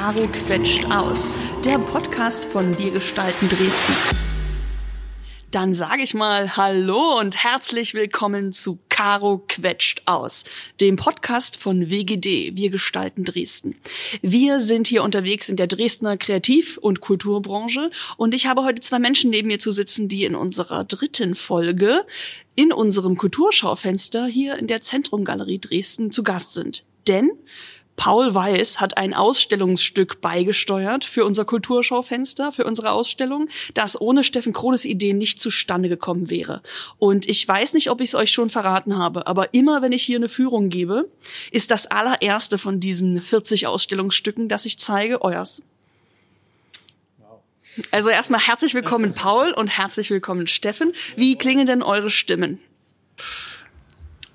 Caro quetscht aus, der Podcast von Wir gestalten Dresden. Dann sage ich mal Hallo und herzlich willkommen zu Caro quetscht aus, dem Podcast von WGD, Wir gestalten Dresden. Wir sind hier unterwegs in der Dresdner Kreativ- und Kulturbranche und ich habe heute zwei Menschen neben mir zu sitzen, die in unserer dritten Folge in unserem Kulturschaufenster hier in der Zentrumgalerie Dresden zu Gast sind. Denn Paul Weiß hat ein Ausstellungsstück beigesteuert für unser Kulturschaufenster, für unsere Ausstellung, das ohne Steffen Krones Idee nicht zustande gekommen wäre. Und ich weiß nicht, ob ich es euch schon verraten habe, aber immer wenn ich hier eine Führung gebe, ist das allererste von diesen 40 Ausstellungsstücken, das ich zeige, euers. Also erstmal herzlich willkommen Paul und herzlich willkommen Steffen. Wie klingen denn eure Stimmen?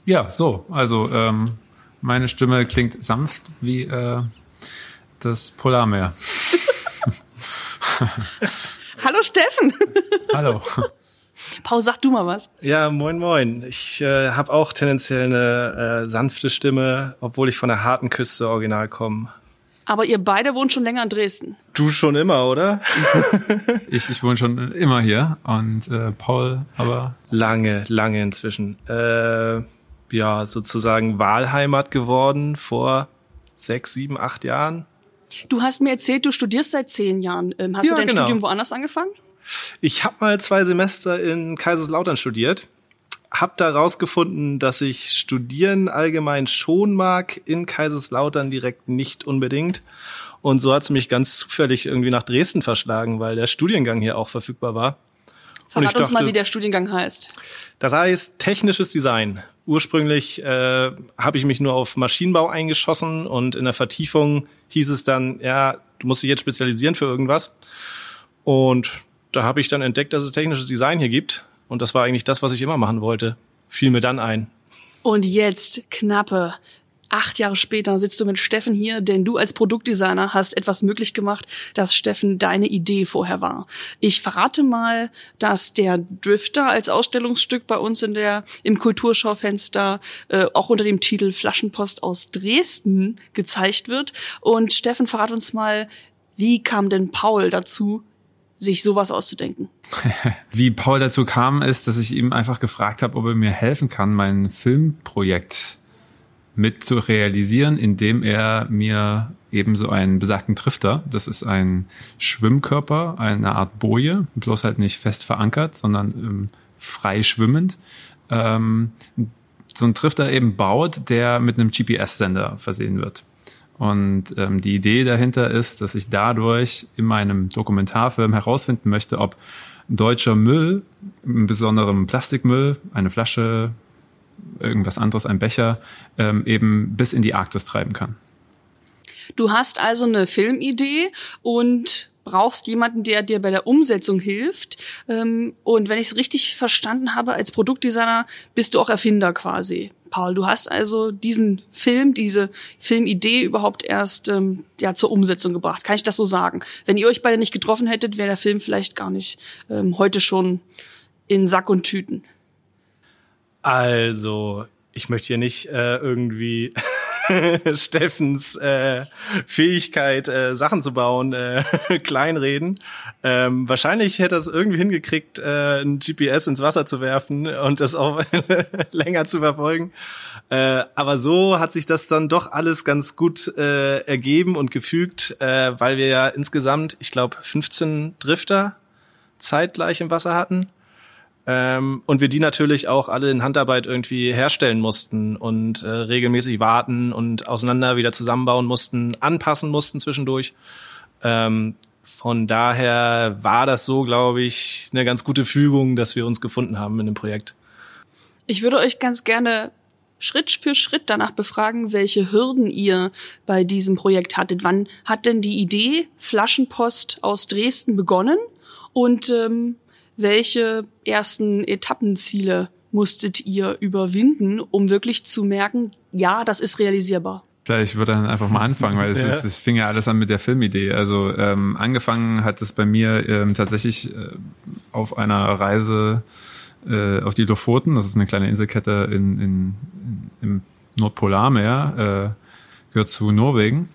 Ja, so, also ähm, meine Stimme klingt sanft wie äh, das Polarmeer. Hallo Steffen. Hallo. Paul, sag du mal was. Ja, moin moin. Ich äh, habe auch tendenziell eine äh, sanfte Stimme, obwohl ich von der harten Küste original komme. Aber ihr beide wohnt schon länger in Dresden. Du schon immer, oder? ich, ich wohne schon immer hier und äh, Paul aber lange, lange inzwischen. Äh, ja, sozusagen Wahlheimat geworden vor sechs, sieben, acht Jahren. Du hast mir erzählt, du studierst seit zehn Jahren. Ähm, hast ja, du dein genau. Studium woanders angefangen? Ich habe mal zwei Semester in Kaiserslautern studiert. Hab da rausgefunden, dass ich Studieren allgemein schon mag, in Kaiserslautern direkt nicht unbedingt. Und so hat es mich ganz zufällig irgendwie nach Dresden verschlagen, weil der Studiengang hier auch verfügbar war. Verrat uns dachte, mal, wie der Studiengang heißt. Das heißt technisches Design. Ursprünglich äh, habe ich mich nur auf Maschinenbau eingeschossen und in der Vertiefung hieß es dann, ja, du musst dich jetzt spezialisieren für irgendwas. Und da habe ich dann entdeckt, dass es technisches Design hier gibt. Und das war eigentlich das, was ich immer machen wollte. Fiel mir dann ein. Und jetzt knappe acht Jahre später sitzt du mit Steffen hier, denn du als Produktdesigner hast etwas möglich gemacht, dass Steffen deine Idee vorher war. Ich verrate mal, dass der Drifter als Ausstellungsstück bei uns in der im Kulturschaufenster äh, auch unter dem Titel Flaschenpost aus Dresden gezeigt wird. Und Steffen, verrat uns mal, wie kam denn Paul dazu, sich sowas auszudenken? Wie Paul dazu kam, ist, dass ich ihm einfach gefragt habe, ob er mir helfen kann, mein Filmprojekt mit zu realisieren, indem er mir eben so einen besagten Trifter, das ist ein Schwimmkörper, eine Art Boje, bloß halt nicht fest verankert, sondern ähm, frei schwimmend, ähm, so ein Trifter eben baut, der mit einem GPS-Sender versehen wird. Und ähm, die Idee dahinter ist, dass ich dadurch in meinem Dokumentarfilm herausfinden möchte, ob deutscher Müll, im besonderen Plastikmüll, eine Flasche, irgendwas anderes, ein Becher, ähm, eben bis in die Arktis treiben kann. Du hast also eine Filmidee und brauchst jemanden, der dir bei der Umsetzung hilft. Ähm, und wenn ich es richtig verstanden habe, als Produktdesigner bist du auch Erfinder quasi. Paul, du hast also diesen Film, diese Filmidee überhaupt erst ähm, ja zur Umsetzung gebracht. Kann ich das so sagen? Wenn ihr euch beide nicht getroffen hättet, wäre der Film vielleicht gar nicht ähm, heute schon in Sack und Tüten. Also, ich möchte hier nicht äh, irgendwie Steffens äh, Fähigkeit, äh, Sachen zu bauen, äh, kleinreden. Ähm, wahrscheinlich hätte er es irgendwie hingekriegt, äh, ein GPS ins Wasser zu werfen und das auch länger zu verfolgen. Äh, aber so hat sich das dann doch alles ganz gut äh, ergeben und gefügt, äh, weil wir ja insgesamt, ich glaube, 15 Drifter zeitgleich im Wasser hatten. Ähm, und wir die natürlich auch alle in Handarbeit irgendwie herstellen mussten und äh, regelmäßig warten und auseinander wieder zusammenbauen mussten, anpassen mussten zwischendurch. Ähm, von daher war das so, glaube ich, eine ganz gute Fügung, dass wir uns gefunden haben in dem Projekt. Ich würde euch ganz gerne Schritt für Schritt danach befragen, welche Hürden ihr bei diesem Projekt hattet. Wann hat denn die Idee Flaschenpost aus Dresden begonnen? Und ähm, welche ersten Etappenziele musstet ihr überwinden, um wirklich zu merken, ja, das ist realisierbar? Ich würde dann einfach mal anfangen, weil es ja. ist, das fing ja alles an mit der Filmidee. Also ähm, angefangen hat es bei mir ähm, tatsächlich äh, auf einer Reise äh, auf die Lofoten. Das ist eine kleine Inselkette in, in, in im Nordpolarmeer, äh, gehört zu Norwegen.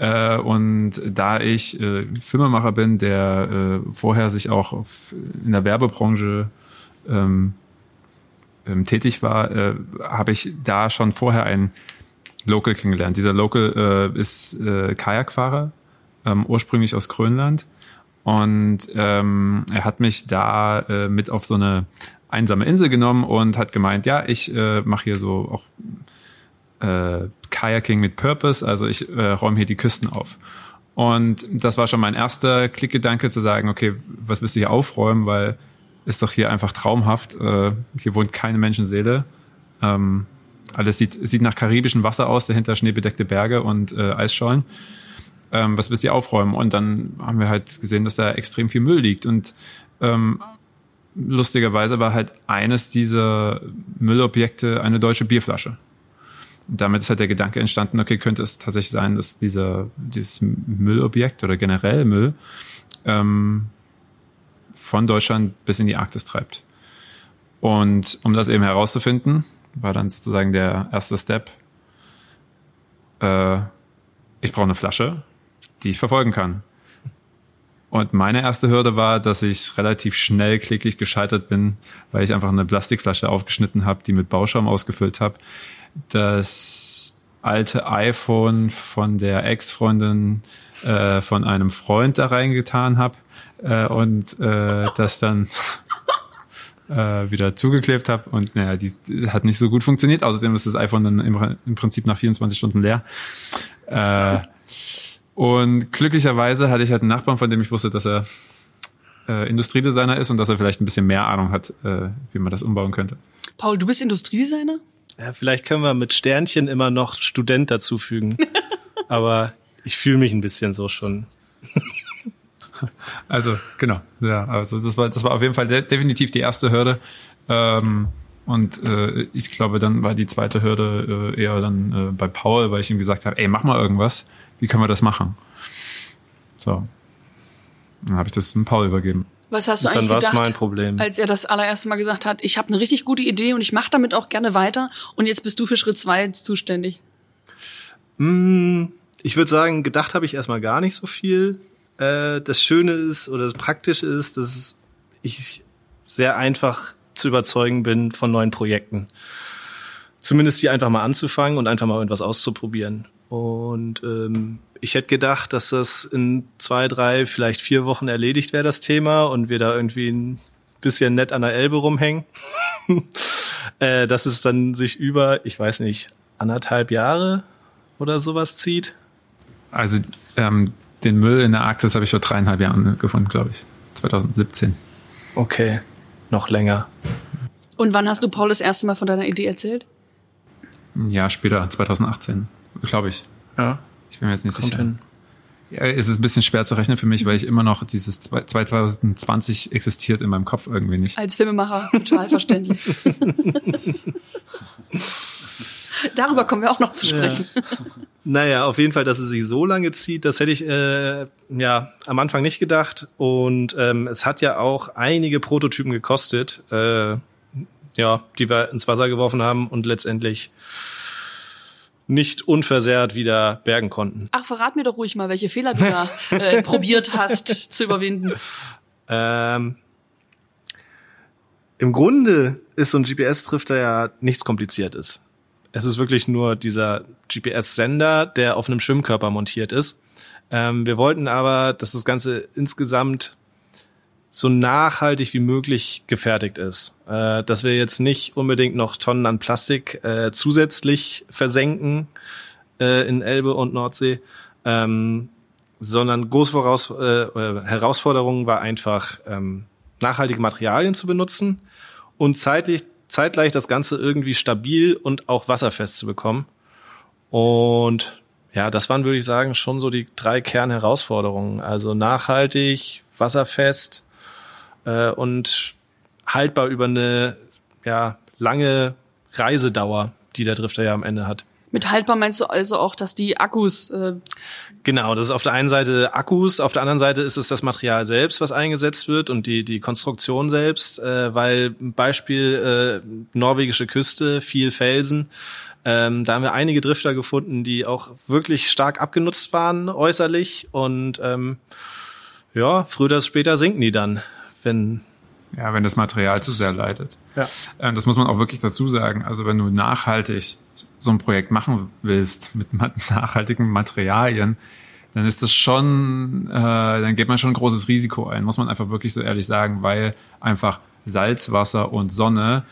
Äh, und da ich äh, Filmemacher bin, der äh, vorher sich auch auf, in der Werbebranche ähm, ähm, tätig war, äh, habe ich da schon vorher einen Local kennengelernt. Dieser Local äh, ist äh, Kajakfahrer, ähm, ursprünglich aus Grönland. Und ähm, er hat mich da äh, mit auf so eine einsame Insel genommen und hat gemeint, ja, ich äh, mache hier so auch äh, Kayaking mit Purpose, also ich äh, räume hier die Küsten auf. Und das war schon mein erster Klickgedanke zu sagen, okay, was willst du hier aufräumen, weil ist doch hier einfach traumhaft. Äh, hier wohnt keine Menschenseele. Ähm, alles sieht, sieht nach karibischem Wasser aus, dahinter schneebedeckte Berge und äh, Eisschollen. Ähm, was willst du aufräumen? Und dann haben wir halt gesehen, dass da extrem viel Müll liegt. Und ähm, lustigerweise war halt eines dieser Müllobjekte eine deutsche Bierflasche. Damit ist halt der Gedanke entstanden, okay, könnte es tatsächlich sein, dass dieser, dieses Müllobjekt oder generell Müll ähm, von Deutschland bis in die Arktis treibt. Und um das eben herauszufinden, war dann sozusagen der erste Step. Äh, ich brauche eine Flasche, die ich verfolgen kann. Und meine erste Hürde war, dass ich relativ schnell kläglich gescheitert bin, weil ich einfach eine Plastikflasche aufgeschnitten habe, die mit Bauschaum ausgefüllt habe. Das alte iPhone von der Ex-Freundin äh, von einem Freund da reingetan habe äh, und äh, das dann äh, wieder zugeklebt habe und naja, die, hat nicht so gut funktioniert. Außerdem ist das iPhone dann im, im Prinzip nach 24 Stunden leer. Äh, und glücklicherweise hatte ich halt einen Nachbarn, von dem ich wusste, dass er äh, Industriedesigner ist und dass er vielleicht ein bisschen mehr Ahnung hat, wie man das umbauen könnte. Paul, du bist Industriedesigner? Ja, vielleicht können wir mit Sternchen immer noch Student dazufügen. Aber ich fühle mich ein bisschen so schon. Also, genau. Ja, also das war, das war auf jeden Fall de definitiv die erste Hürde. Ähm, und äh, ich glaube, dann war die zweite Hürde äh, eher dann äh, bei Paul, weil ich ihm gesagt habe, ey, mach mal irgendwas. Wie können wir das machen? So. Dann habe ich das dem Paul übergeben. Was hast du Und eigentlich dann gedacht, mein Problem. als er das allererste Mal gesagt hat, ich habe eine richtig gute Idee und ich mache damit auch gerne weiter und jetzt bist du für Schritt zwei zuständig? Mm, Ich würde sagen, gedacht habe ich erstmal gar nicht so viel. Äh, Das Schöne ist oder das Praktische ist, dass ich sehr einfach zu überzeugen bin von neuen Projekten. Zumindest die einfach mal anzufangen und einfach mal irgendwas auszuprobieren. Und ähm, ich hätte gedacht, dass das in zwei, drei, vielleicht vier Wochen erledigt wäre, das Thema, und wir da irgendwie ein bisschen nett an der Elbe rumhängen. äh, dass es dann sich über, ich weiß nicht, anderthalb Jahre oder sowas zieht. Also ähm, den Müll in der Arktis habe ich vor dreieinhalb Jahren gefunden, glaube ich. 2017. Okay, noch länger. Und wann hast du Paul das erste Mal von deiner Idee erzählt? Ein Jahr später, 2018, glaube ich. Ja, Ich bin mir jetzt nicht kommt sicher. hin. Ja, es ist ein bisschen schwer zu rechnen für mich, weil ich immer noch dieses zwei- 2020 existiert in meinem Kopf irgendwie nicht. Als Filmemacher total verständlich. Darüber kommen wir auch noch zu sprechen. Naja, auf jeden Fall, dass es sich so lange zieht, das hätte ich äh, ja am Anfang nicht gedacht. Und ähm, es hat ja auch einige Prototypen gekostet, äh, ja, die wir ins Wasser geworfen haben und letztendlich nicht unversehrt wieder bergen konnten. Ach, verrat mir doch ruhig mal, welche Fehler du da äh, probiert hast zu überwinden. Ähm, Im Grunde ist so ein GPS-Drifter ja nichts Kompliziertes. Es ist wirklich nur dieser GPS-Sender, der auf einem Schwimmkörper montiert ist. Ähm, wir wollten aber, dass das Ganze insgesamt so nachhaltig wie möglich gefertigt ist. Äh, dass wir jetzt nicht unbedingt noch Tonnen an Plastik äh, zusätzlich versenken äh, in Elbe und Nordsee, ähm, sondern große Voraus äh, äh, Herausforderung war einfach, ähm, nachhaltige Materialien zu benutzen und zeitlich, zeitgleich das Ganze irgendwie stabil und auch wasserfest zu bekommen. Und ja, das waren, würde ich sagen, schon so die drei Kernherausforderungen. Also nachhaltig, wasserfest äh, und haltbar über eine ja, lange Reisedauer, die der Drifter ja am Ende hat. Mit haltbar meinst du also auch, dass die Akkus äh, Genau, das ist auf der einen Seite Akkus, auf der anderen Seite ist es das Material selbst, was eingesetzt wird und die, die Konstruktion selbst, äh, weil Beispiel äh, norwegische Küste, viel Felsen, Ähm, da haben wir einige Drifter gefunden, die auch wirklich stark abgenutzt waren äußerlich und ähm, ja, früher oder später sinken die dann, wenn ja, wenn das Material zu sehr leidet. Ja. Äh, das muss man auch wirklich dazu sagen. Also wenn du nachhaltig so ein Projekt machen willst mit nachhaltigen Materialien, dann ist das schon, äh, dann geht man schon ein großes Risiko ein, muss man einfach wirklich so ehrlich sagen, weil einfach Salzwasser und Sonne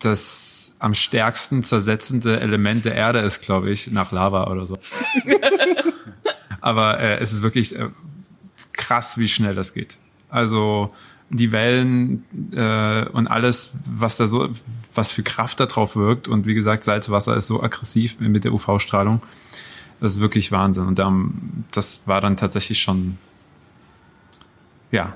das am stärksten zersetzende Element der Erde ist, glaube ich, nach Lava oder so. Aber äh, es ist wirklich äh, krass, wie schnell das geht. Also die Wellen äh, und alles, was da so, was für Kraft da drauf wirkt. Und wie gesagt, Salzwasser ist so aggressiv mit der UV-Strahlung. Das ist wirklich Wahnsinn. Und ähm, das war dann tatsächlich schon, ja,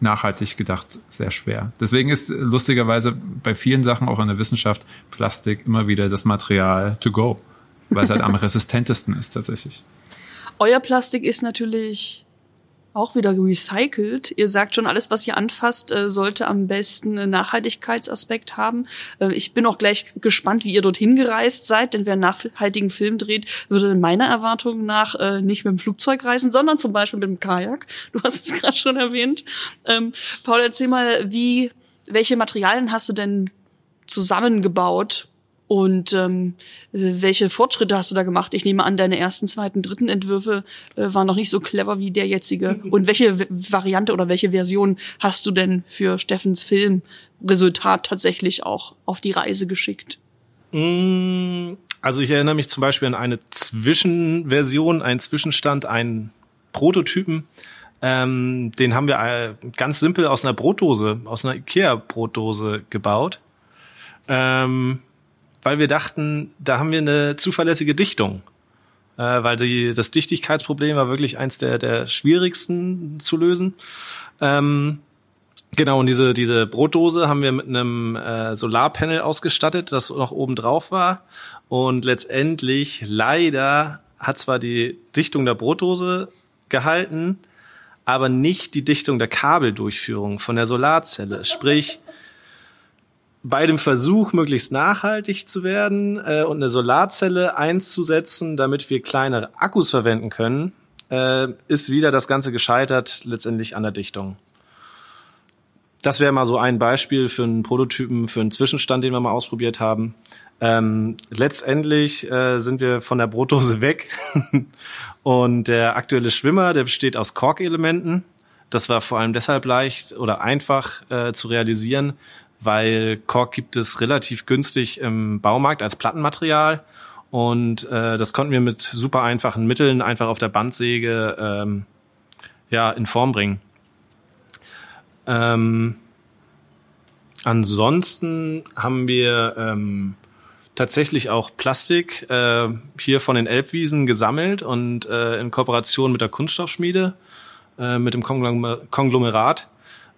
nachhaltig gedacht sehr schwer. Deswegen ist lustigerweise bei vielen Sachen auch in der Wissenschaft Plastik immer wieder das Material to go, weil es halt am resistentesten ist tatsächlich. Euer Plastik ist natürlich auch wieder recycelt. Ihr sagt schon, alles, was ihr anfasst, äh, sollte am besten einen Nachhaltigkeitsaspekt haben. Äh, ich bin auch gleich gespannt, wie ihr dorthin gereist seid, denn wer einen nachhaltigen Film dreht, würde meiner Erwartung nach äh, nicht mit dem Flugzeug reisen, sondern zum Beispiel mit dem Kajak. Du hast es gerade schon erwähnt. Ähm, Paul, erzähl mal, wie, welche Materialien hast du denn zusammengebaut, und ähm, welche Fortschritte hast du da gemacht? Ich nehme an, deine ersten, zweiten, dritten Entwürfe äh, waren noch nicht so clever wie der jetzige. Und welche Variante oder welche Version hast du denn für Steffens Filmresultat tatsächlich auch auf die Reise geschickt? Mm, also ich erinnere mich zum Beispiel an eine Zwischenversion, einen Zwischenstand, einen Prototypen. Ähm, den haben wir äh, ganz simpel aus einer Brotdose, aus einer Ikea-Brotdose gebaut. Ähm, weil wir dachten, da haben wir eine zuverlässige Dichtung. Äh, weil die, das Dichtigkeitsproblem war wirklich eins der, der schwierigsten zu lösen. Ähm, genau, und diese, diese Brotdose haben wir mit einem äh, Solarpanel ausgestattet, das noch oben drauf war. Und letztendlich, leider, hat zwar die Dichtung der Brotdose gehalten, aber nicht die Dichtung der Kabeldurchführung von der Solarzelle. Sprich, bei dem Versuch, möglichst nachhaltig zu werden äh, und eine Solarzelle einzusetzen, damit wir kleinere Akkus verwenden können, äh, ist wieder das Ganze gescheitert, letztendlich an der Dichtung. Das wäre mal so ein Beispiel für einen Prototypen, für einen Zwischenstand, den wir mal ausprobiert haben. Ähm, letztendlich äh, sind wir von der Brotdose weg und der aktuelle Schwimmer, der besteht aus Korkelementen. Das war vor allem deshalb leicht oder einfach äh, zu realisieren, weil Kork gibt es relativ günstig im Baumarkt als Plattenmaterial. Und äh, das konnten wir mit super einfachen Mitteln einfach auf der Bandsäge ähm, ja, in Form bringen. Ähm, ansonsten haben wir ähm, tatsächlich auch Plastik äh, hier von den Elbwiesen gesammelt und äh, in Kooperation mit der Kunststoffschmiede, äh, mit dem Konglomerat,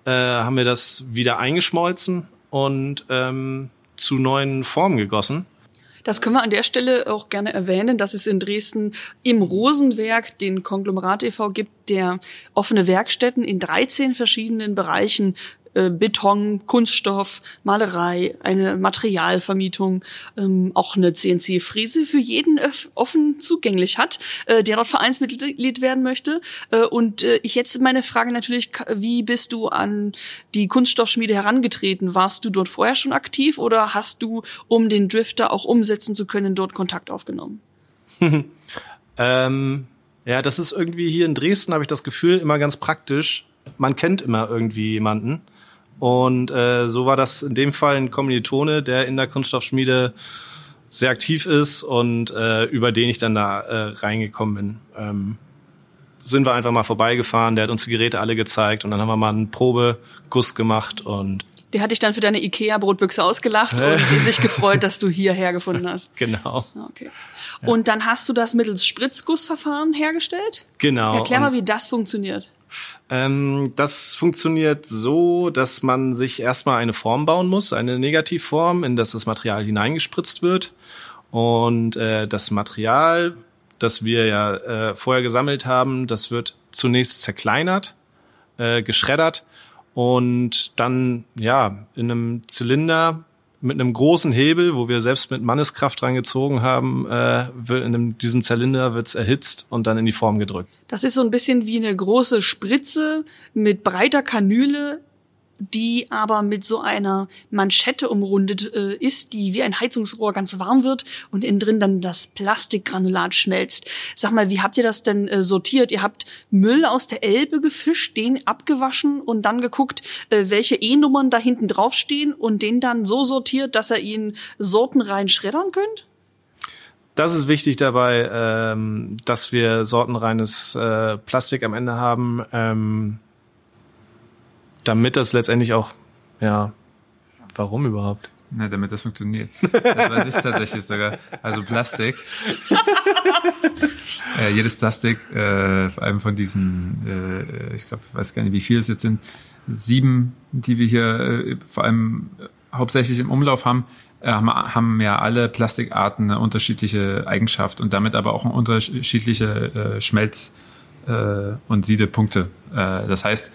äh, haben wir das wieder eingeschmolzen und ähm, zu neuen Formen gegossen. Das können wir an der Stelle auch gerne erwähnen, dass es in Dresden im Rosenwerk den Konglomerat e.V. gibt, der offene Werkstätten in 13 verschiedenen Bereichen äh, Beton, Kunststoff, Malerei, eine Materialvermietung, ähm, auch eine CNC-Fräse für jeden offen zugänglich hat, äh, der dort Vereinsmitglied werden möchte. Äh, und äh, ich jetzt meine Frage natürlich, wie bist du an die Kunststoffschmiede herangetreten? Warst du dort vorher schon aktiv oder hast du, um den Drifter auch umsetzen zu können, dort Kontakt aufgenommen? ähm, ja, das ist irgendwie hier in Dresden, habe ich das Gefühl, immer ganz praktisch. Man kennt immer irgendwie jemanden. Und äh, so war das in dem Fall ein Kommilitone, der in der Kunststoffschmiede sehr aktiv ist und äh, über den ich dann da äh, reingekommen bin. Ähm, sind wir einfach mal vorbeigefahren, der hat uns die Geräte alle gezeigt und dann haben wir mal einen Probeguss gemacht und der hat dich dann für deine Ikea-Brotbüchse ausgelacht und sich gefreut, dass du hierher gefunden hast. Genau. Okay. Und dann hast du das mittels Spritzgussverfahren hergestellt? Genau. Erklär mal, wie das funktioniert. Ähm, das funktioniert so, dass man sich erstmal eine Form bauen muss, eine Negativform, in das das Material hineingespritzt wird. Und äh, das Material, das wir ja äh, vorher gesammelt haben, das wird zunächst zerkleinert, äh, geschreddert und dann ja in einem Zylinder mit einem großen Hebel, wo wir selbst mit Manneskraft reingezogen haben, äh, in diesem Zylinder wird's erhitzt und dann in die Form gedrückt. Das ist so ein bisschen wie eine große Spritze mit breiter Kanüle die aber mit so einer Manschette umrundet äh, ist, die wie ein Heizungsrohr ganz warm wird und innen drin dann das Plastikgranulat schmelzt. Sag mal, wie habt ihr das denn äh, sortiert? Ihr habt Müll aus der Elbe gefischt, den abgewaschen und dann geguckt, äh, welche E-Nummern da hinten draufstehen und den dann so sortiert, dass ihr ihn sortenrein schreddern könnt? Das ist wichtig dabei, ähm, dass wir sortenreines äh, Plastik am Ende haben. Ähm damit das letztendlich auch, ja, warum überhaupt? Na, damit das funktioniert. Das weiß ich tatsächlich sogar. Also Plastik. äh, jedes Plastik, äh, vor allem von diesen, äh, ich glaube, weiß gar nicht, wie viele es jetzt sind, sieben, die wir hier äh, vor allem äh, hauptsächlich im Umlauf haben, äh, haben ja alle Plastikarten eine unterschiedliche Eigenschaft und damit aber auch unterschiedliche Schmelz- und Siedepunkte. Das heißt,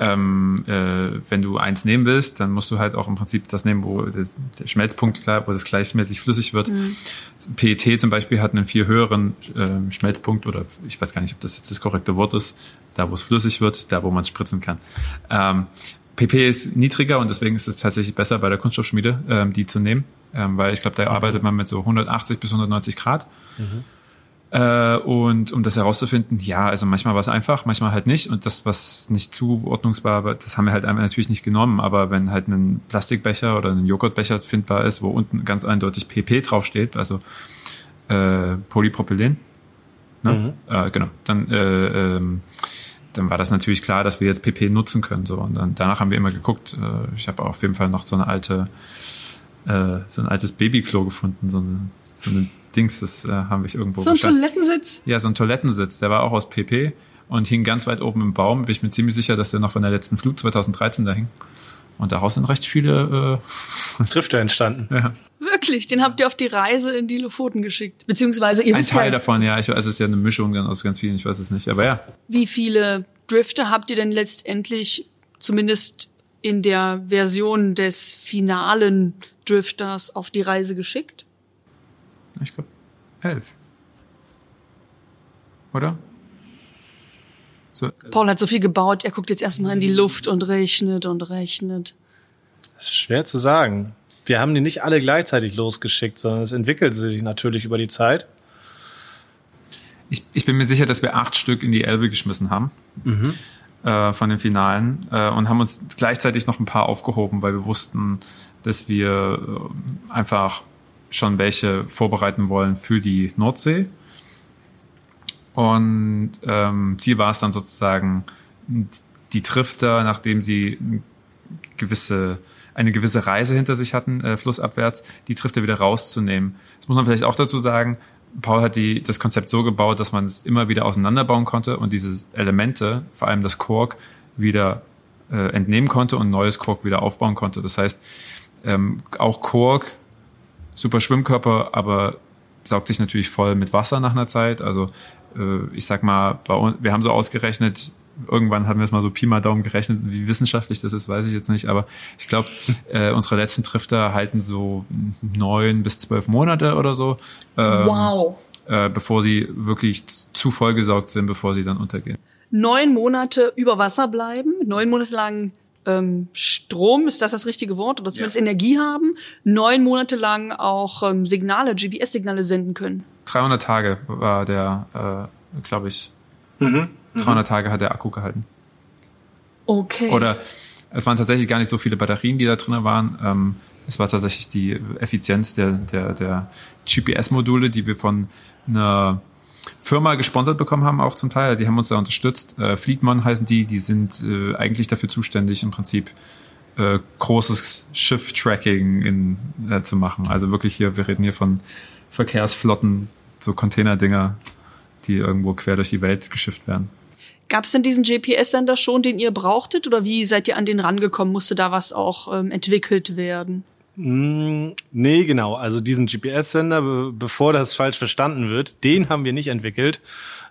ähm, äh, wenn du eins nehmen willst, dann musst du halt auch im Prinzip das nehmen, wo das, der Schmelzpunkt klar, wo das gleichmäßig flüssig wird. Mhm. PET zum Beispiel hat einen viel höheren äh, Schmelzpunkt oder ich weiß gar nicht, ob das jetzt das korrekte Wort ist, da wo es flüssig wird, da wo man spritzen kann. Ähm, PP ist niedriger und deswegen ist es tatsächlich besser bei der Kunststoffschmiede, ähm, die zu nehmen, ähm, weil ich glaube, da arbeitet man mit so 180 bis 190 Grad. Mhm. Äh, und um das herauszufinden, ja, also manchmal war es einfach, manchmal halt nicht. Und das, was nicht zuordnungsbar war, das haben wir halt einmal natürlich nicht genommen. Aber wenn halt ein Plastikbecher oder ein Joghurtbecher findbar ist, wo unten ganz eindeutig PP draufsteht, also äh, Polypropylen, ne? Mhm. Äh, genau, dann äh, ähm, dann war das natürlich klar, dass wir jetzt PP nutzen können. So und dann danach haben wir immer geguckt. Äh, ich habe auf jeden Fall noch so eine alte, äh, so ein altes Babyklo gefunden, so eine, so eine Dings, das äh, haben wir irgendwo So ein geschafft. Toilettensitz? Ja, so ein Toilettensitz. Der war auch aus PP und hing ganz weit oben im Baum. Bin ich mir ziemlich sicher, dass der noch von der letzten Flut 2013 da hing. Und daraus sind recht viele äh, Drifter entstanden. Ja. Wirklich, den habt ihr auf die Reise in die Lofoten geschickt. Beziehungsweise ihr Ein Teil ja, davon, ja. Ich weiß, es ist ja eine Mischung aus ganz vielen, ich weiß es nicht. Aber ja. Wie viele Drifter habt ihr denn letztendlich, zumindest in der Version des finalen Drifters, auf die Reise geschickt? Ich glaube, elf. Oder? So. Paul hat so viel gebaut, er guckt jetzt erstmal in die Luft und rechnet und rechnet. Das ist schwer zu sagen. Wir haben die nicht alle gleichzeitig losgeschickt, sondern es entwickelte sich natürlich über die Zeit. Ich, ich bin mir sicher, dass wir acht Stück in die Elbe geschmissen haben. Mhm. Äh, von den Finalen äh, und haben uns gleichzeitig noch ein paar aufgehoben, weil wir wussten, dass wir äh, einfach schon welche vorbereiten wollen für die Nordsee. Und ähm, Ziel war es dann sozusagen, die Trifter, nachdem sie gewisse, eine gewisse Reise hinter sich hatten, äh, flussabwärts, die Trifter wieder rauszunehmen. Das muss man vielleicht auch dazu sagen. Paul hat die, das Konzept so gebaut, dass man es immer wieder auseinanderbauen konnte und diese Elemente, vor allem das Kork, wieder äh, entnehmen konnte und neues Kork wieder aufbauen konnte. Das heißt, ähm, auch Kork super Schwimmkörper, aber saugt sich natürlich voll mit Wasser nach einer Zeit. Also äh, ich sag mal, bei uns, wir haben so ausgerechnet, irgendwann haben wir es mal so Pi mal Daumen gerechnet, wie wissenschaftlich das ist, weiß ich jetzt nicht, aber ich glaube, äh, unsere letzten Trifter halten so neun bis zwölf Monate oder so. Ähm, wow. Äh, bevor sie wirklich zu vollgesaugt sind, bevor sie dann untergehen. Neun Monate über Wasser bleiben, neun Monate lang ähm, Strom, ist das das richtige Wort, oder zumindest ja. Energie haben, neun Monate lang auch ähm, Signale, GPS-Signale senden können. 300 Tage war der, äh, glaube ich, mhm. 300 mhm. Tage hat der Akku gehalten. Okay. Oder es waren tatsächlich gar nicht so viele Batterien, die da drin waren. Ähm, es war tatsächlich die Effizienz der, der, der GPS-Module, die wir von einer Firma gesponsert bekommen haben, auch zum Teil. Die haben uns da unterstützt. Äh, Fleetmon heißen die, die sind äh, eigentlich dafür zuständig, im Prinzip äh, großes Schiff-Tracking in, äh, zu machen. Also wirklich hier, wir reden hier von Verkehrsflotten, so Containerdinger, die irgendwo quer durch die Welt geschifft werden. Gab es denn diesen GPS-Sender schon, den ihr brauchtet, oder wie seid ihr an den rangekommen? Musste da was auch ähm, entwickelt werden? Mm, nee, genau. Also diesen GPS-Sender, be bevor das falsch verstanden wird, den haben wir nicht entwickelt.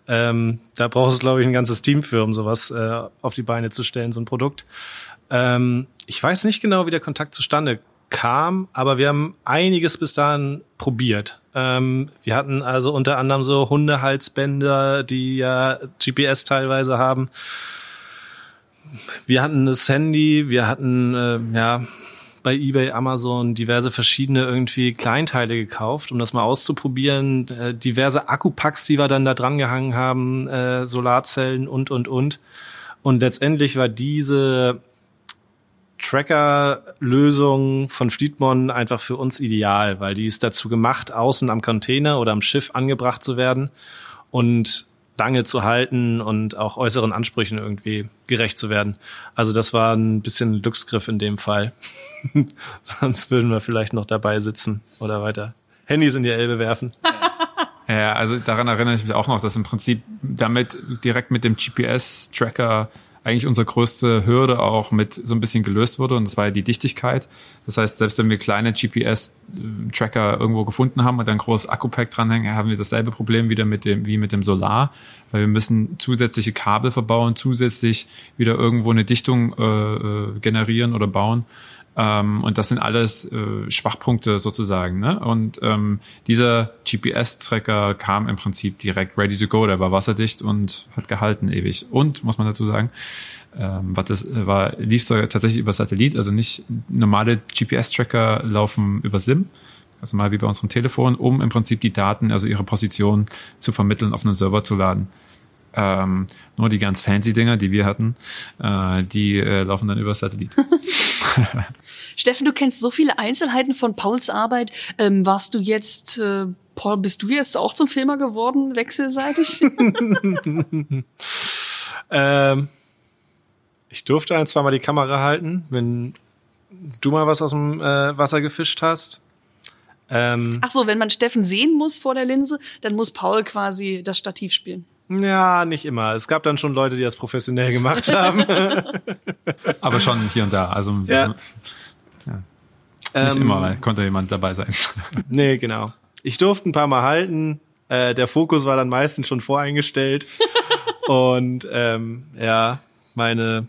Ähm, da braucht es, glaube ich, ein ganzes Team für, um sowas äh, auf die Beine zu stellen, so ein Produkt. Ähm, ich weiß nicht genau, wie der Kontakt zustande kam, aber wir haben einiges bis dahin probiert. Ähm, wir hatten also unter anderem so Hundehalsbänder, die ja GPS teilweise haben. Wir hatten das Handy, wir hatten äh, ja bei eBay, Amazon diverse verschiedene irgendwie Kleinteile gekauft, um das mal auszuprobieren. Äh, diverse Akkupacks, die wir dann da dran gehangen haben, äh, Solarzellen und und und. Und letztendlich war diese Tracker-Lösung von Fleetmon einfach für uns ideal, weil die ist dazu gemacht, außen am Container oder am Schiff angebracht zu werden und lange zu halten und auch äußeren Ansprüchen irgendwie gerecht zu werden. Also das war ein bisschen Glücksgriff in dem Fall. Sonst würden wir vielleicht noch dabei sitzen oder weiter Handys in die Elbe werfen. Ja, also daran erinnere ich mich auch noch, dass im Prinzip damit direkt mit dem GPS-Tracker eigentlich unsere größte Hürde auch mit so ein bisschen gelöst wurde und das war ja die Dichtigkeit. Das heißt, selbst wenn wir kleine GPS-Tracker irgendwo gefunden haben und ein großes Akku-Pack dranhängen, haben wir dasselbe Problem wieder mit dem, wie mit dem Solar, weil wir müssen zusätzliche Kabel verbauen, zusätzlich wieder irgendwo eine Dichtung äh, äh generieren oder bauen. Ähm, und das sind alles äh, Schwachpunkte sozusagen. Ne? Und ähm, dieser GPS-Tracker kam im Prinzip direkt ready to go. Der war wasserdicht und hat gehalten ewig. Und, muss man dazu sagen, ähm, was das war, lief so tatsächlich über Satellit, also nicht normale GPS-Tracker laufen über SIM, also mal wie bei unserem Telefon, um im Prinzip die Daten, also ihre Position zu vermitteln, auf einen Server zu laden. Ähm, nur die ganz fancy Dinger, die wir hatten, äh, die äh, laufen dann über Satellit. Steffen, du kennst so viele Einzelheiten von Pauls Arbeit. Ähm, warst du jetzt, äh, Paul, bist du jetzt auch zum Filmer geworden, wechselseitig? ähm, ich durfte ein, zweimal die Kamera halten, wenn du mal was aus dem äh, Wasser gefischt hast. Ähm, Ach so, wenn man Steffen sehen muss vor der Linse, dann muss Paul quasi das Stativ spielen. Ja, nicht immer. Es gab dann schon Leute, die das professionell gemacht haben. Aber schon hier und da. Also ja. Nicht ähm, immer konnte jemand dabei sein. nee, genau. Ich durfte ein paar Mal halten. Äh, der Fokus war dann meistens schon voreingestellt. und ähm, ja, meine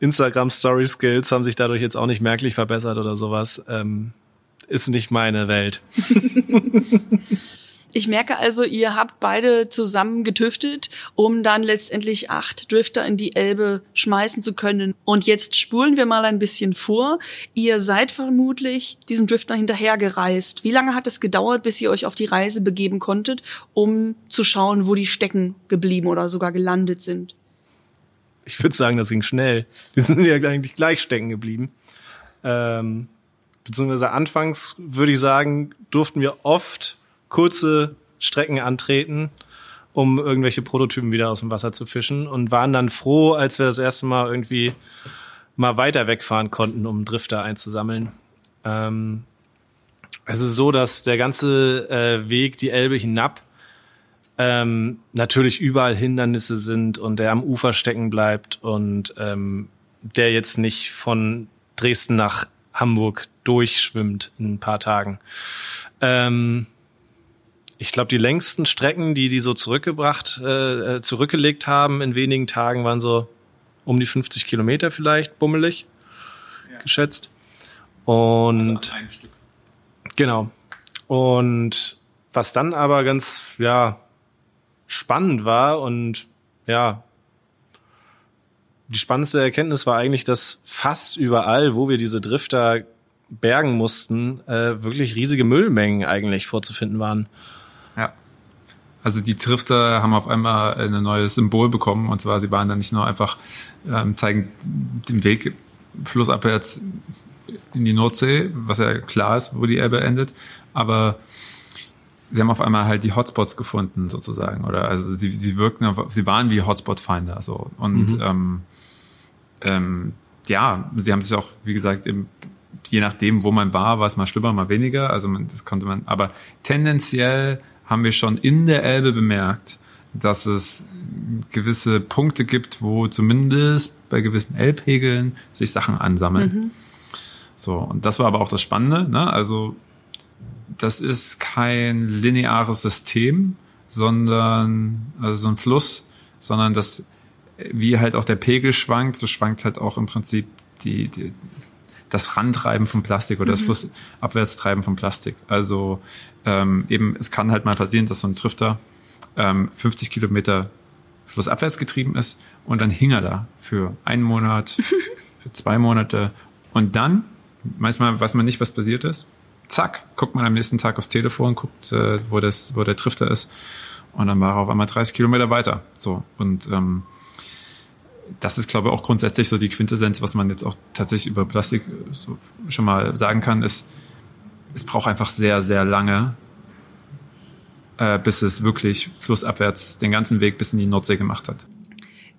Instagram Story Skills haben sich dadurch jetzt auch nicht merklich verbessert oder sowas. Ähm, ist nicht meine Welt. Ich merke also, ihr habt beide zusammen getüftet, um dann letztendlich acht Drifter in die Elbe schmeißen zu können. Und jetzt spulen wir mal ein bisschen vor. Ihr seid vermutlich diesen Drifter hinterhergereist. Wie lange hat es gedauert, bis ihr euch auf die Reise begeben konntet, um zu schauen, wo die stecken geblieben oder sogar gelandet sind? Ich würde sagen, das ging schnell. Die sind ja eigentlich gleich stecken geblieben. Ähm, beziehungsweise anfangs würde ich sagen, durften wir oft kurze Strecken antreten, um irgendwelche Prototypen wieder aus dem Wasser zu fischen und waren dann froh, als wir das erste Mal irgendwie mal weiter wegfahren konnten, um Drifter einzusammeln. Ähm, es ist so, dass der ganze äh, Weg die Elbe hinab ähm, natürlich überall Hindernisse sind und der am Ufer stecken bleibt und ähm, der jetzt nicht von Dresden nach Hamburg durchschwimmt in ein paar Tagen. Ähm, ich glaube, die längsten Strecken, die die so zurückgebracht, äh, äh, zurückgelegt haben in wenigen Tagen, waren so um die 50 Kilometer vielleicht, bummelig ja. geschätzt. Und also genau. Und was dann aber ganz ja spannend war und ja die spannendste Erkenntnis war eigentlich, dass fast überall, wo wir diese Drifter bergen mussten, äh, wirklich riesige Müllmengen eigentlich vorzufinden waren. Also die Drifter haben auf einmal ein neues Symbol bekommen und zwar sie waren dann nicht nur einfach ähm, zeigen den Weg flussabwärts in die Nordsee, was ja klar ist, wo die Elbe endet, aber sie haben auf einmal halt die Hotspots gefunden sozusagen oder also sie, sie wirkten sie waren wie Hotspot-Finder so und mhm. ähm, ähm, ja, sie haben sich auch wie gesagt eben je nachdem, wo man war, war es mal schlimmer, mal weniger. Also man, das konnte man, aber tendenziell haben wir schon in der Elbe bemerkt, dass es gewisse Punkte gibt, wo zumindest bei gewissen Elbhegeln sich Sachen ansammeln. Mhm. So, und das war aber auch das Spannende, ne? Also, das ist kein lineares System, sondern, also so ein Fluss, sondern das, wie halt auch der Pegel schwankt, so schwankt halt auch im Prinzip die, die das Rantreiben von Plastik oder mhm. das Flussabwärtstreiben von Plastik. Also ähm, eben, es kann halt mal passieren, dass so ein Trifter ähm, 50 Kilometer flussabwärts getrieben ist und dann hing er da für einen Monat, für zwei Monate und dann, manchmal weiß man nicht, was passiert ist, zack, guckt man am nächsten Tag aufs Telefon, guckt, äh, wo, das, wo der Trifter ist und dann war er auf einmal 30 Kilometer weiter. So und ähm, das ist, glaube ich, auch grundsätzlich so die Quintessenz, was man jetzt auch tatsächlich über Plastik so schon mal sagen kann, ist, es braucht einfach sehr, sehr lange, äh, bis es wirklich flussabwärts den ganzen Weg bis in die Nordsee gemacht hat.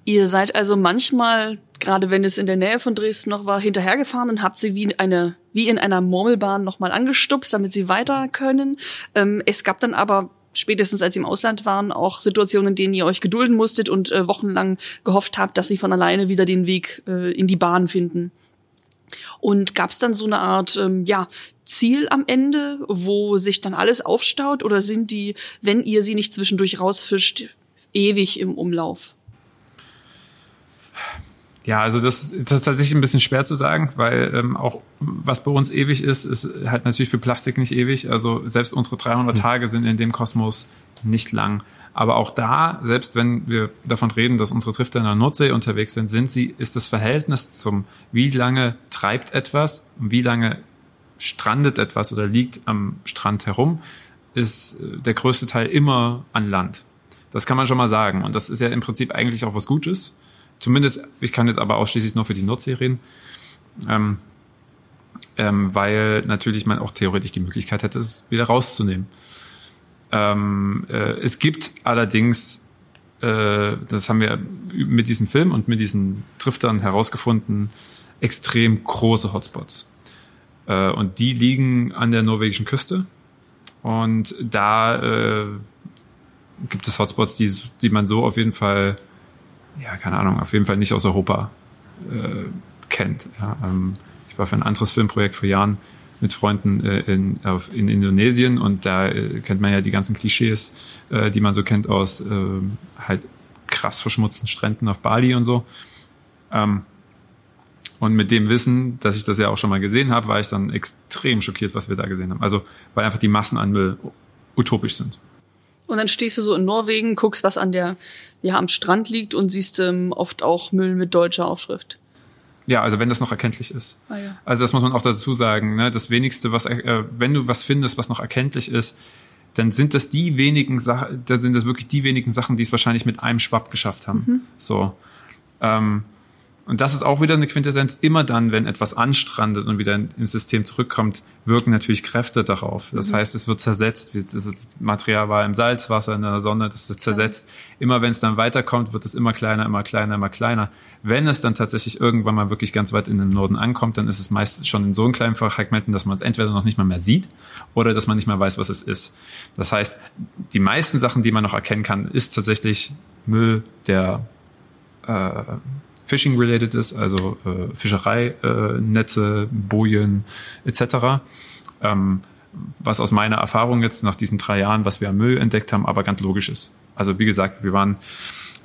Ihr seid also manchmal, gerade wenn es in der Nähe von Dresden noch war, hinterhergefahren und habt sie wie eine, wie in einer Murmelbahn nochmal angestupst, damit sie weiter können. Ähm, es gab dann aber spätestens als sie im Ausland waren, auch Situationen, in denen ihr euch gedulden musstet und äh, wochenlang gehofft habt, dass sie von alleine wieder den Weg äh, in die Bahn finden. Und gab es dann so eine Art ähm, ja, Ziel am Ende, wo sich dann alles aufstaut, oder sind die, wenn ihr sie nicht zwischendurch rausfischt, ewig im Umlauf? Ja, also das, das ist tatsächlich ein bisschen schwer zu sagen, weil ähm, auch was bei uns ewig ist, ist halt natürlich für Plastik nicht ewig. Also selbst unsere 300 hm. Tage sind in dem Kosmos nicht lang. Aber auch da, selbst wenn wir davon reden, dass unsere Drifter in der Nordsee unterwegs sind, sind sie, ist das Verhältnis zum, wie lange treibt etwas und wie lange strandet etwas oder liegt am Strand herum, ist äh, der größte Teil immer an Land. Das kann man schon mal sagen. Und das ist ja im Prinzip eigentlich auch was Gutes Zumindest, ich kann jetzt aber ausschließlich nur für die Nordsee reden. Ähm, ähm, weil natürlich man auch theoretisch die Möglichkeit hätte, es wieder rauszunehmen. Ähm, äh, es gibt allerdings, äh, das haben wir mit diesem Film und mit diesen Driftern herausgefunden, extrem große Hotspots. Äh, und die liegen an der norwegischen Küste. Und da äh, gibt es Hotspots, die, die man so auf jeden Fall ja, keine Ahnung, auf jeden Fall nicht aus Europa äh, kennt. Ja, ähm, ich war für ein anderes Filmprojekt vor Jahren mit Freunden äh, in, auf, in Indonesien und da äh, kennt man ja die ganzen Klischees, äh, die man so kennt aus äh, halt krass verschmutzten Stränden auf Bali und so. Ähm, und mit dem Wissen, dass ich das ja auch schon mal gesehen habe, war ich dann extrem schockiert, was wir da gesehen haben. Also, weil einfach die Massen an Müll utopisch sind. Und dann stehst du so in Norwegen, guckst, was an der, ja, am Strand liegt und siehst ähm, oft auch Müll mit deutscher Aufschrift. Ja, also wenn das noch erkenntlich ist. Ah, ja. Also das muss man auch dazu sagen. Ne? Das wenigste, was äh, wenn du was findest, was noch erkenntlich ist, dann sind das die wenigen Sachen, da sind das wirklich die wenigen Sachen, die es wahrscheinlich mit einem Schwapp geschafft haben. Mhm. So. Ähm, und das ist auch wieder eine Quintessenz. Immer dann, wenn etwas anstrandet und wieder ins System zurückkommt, wirken natürlich Kräfte darauf. Das mhm. heißt, es wird zersetzt. Das Material war im Salzwasser, in der Sonne, das ist zersetzt. Ja. Immer wenn es dann weiterkommt, wird es immer kleiner, immer kleiner, immer kleiner. Wenn es dann tatsächlich irgendwann mal wirklich ganz weit in den Norden ankommt, dann ist es meist schon in so einem kleinen Fragmenten, dass man es entweder noch nicht mal mehr sieht oder dass man nicht mehr weiß, was es ist. Das heißt, die meisten Sachen, die man noch erkennen kann, ist tatsächlich Müll, der äh, Fishing-related ist, also äh, Fischerei-Netze, äh, Bojen etc. Ähm, was aus meiner Erfahrung jetzt nach diesen drei Jahren, was wir am Müll entdeckt haben, aber ganz logisch ist. Also wie gesagt, wir waren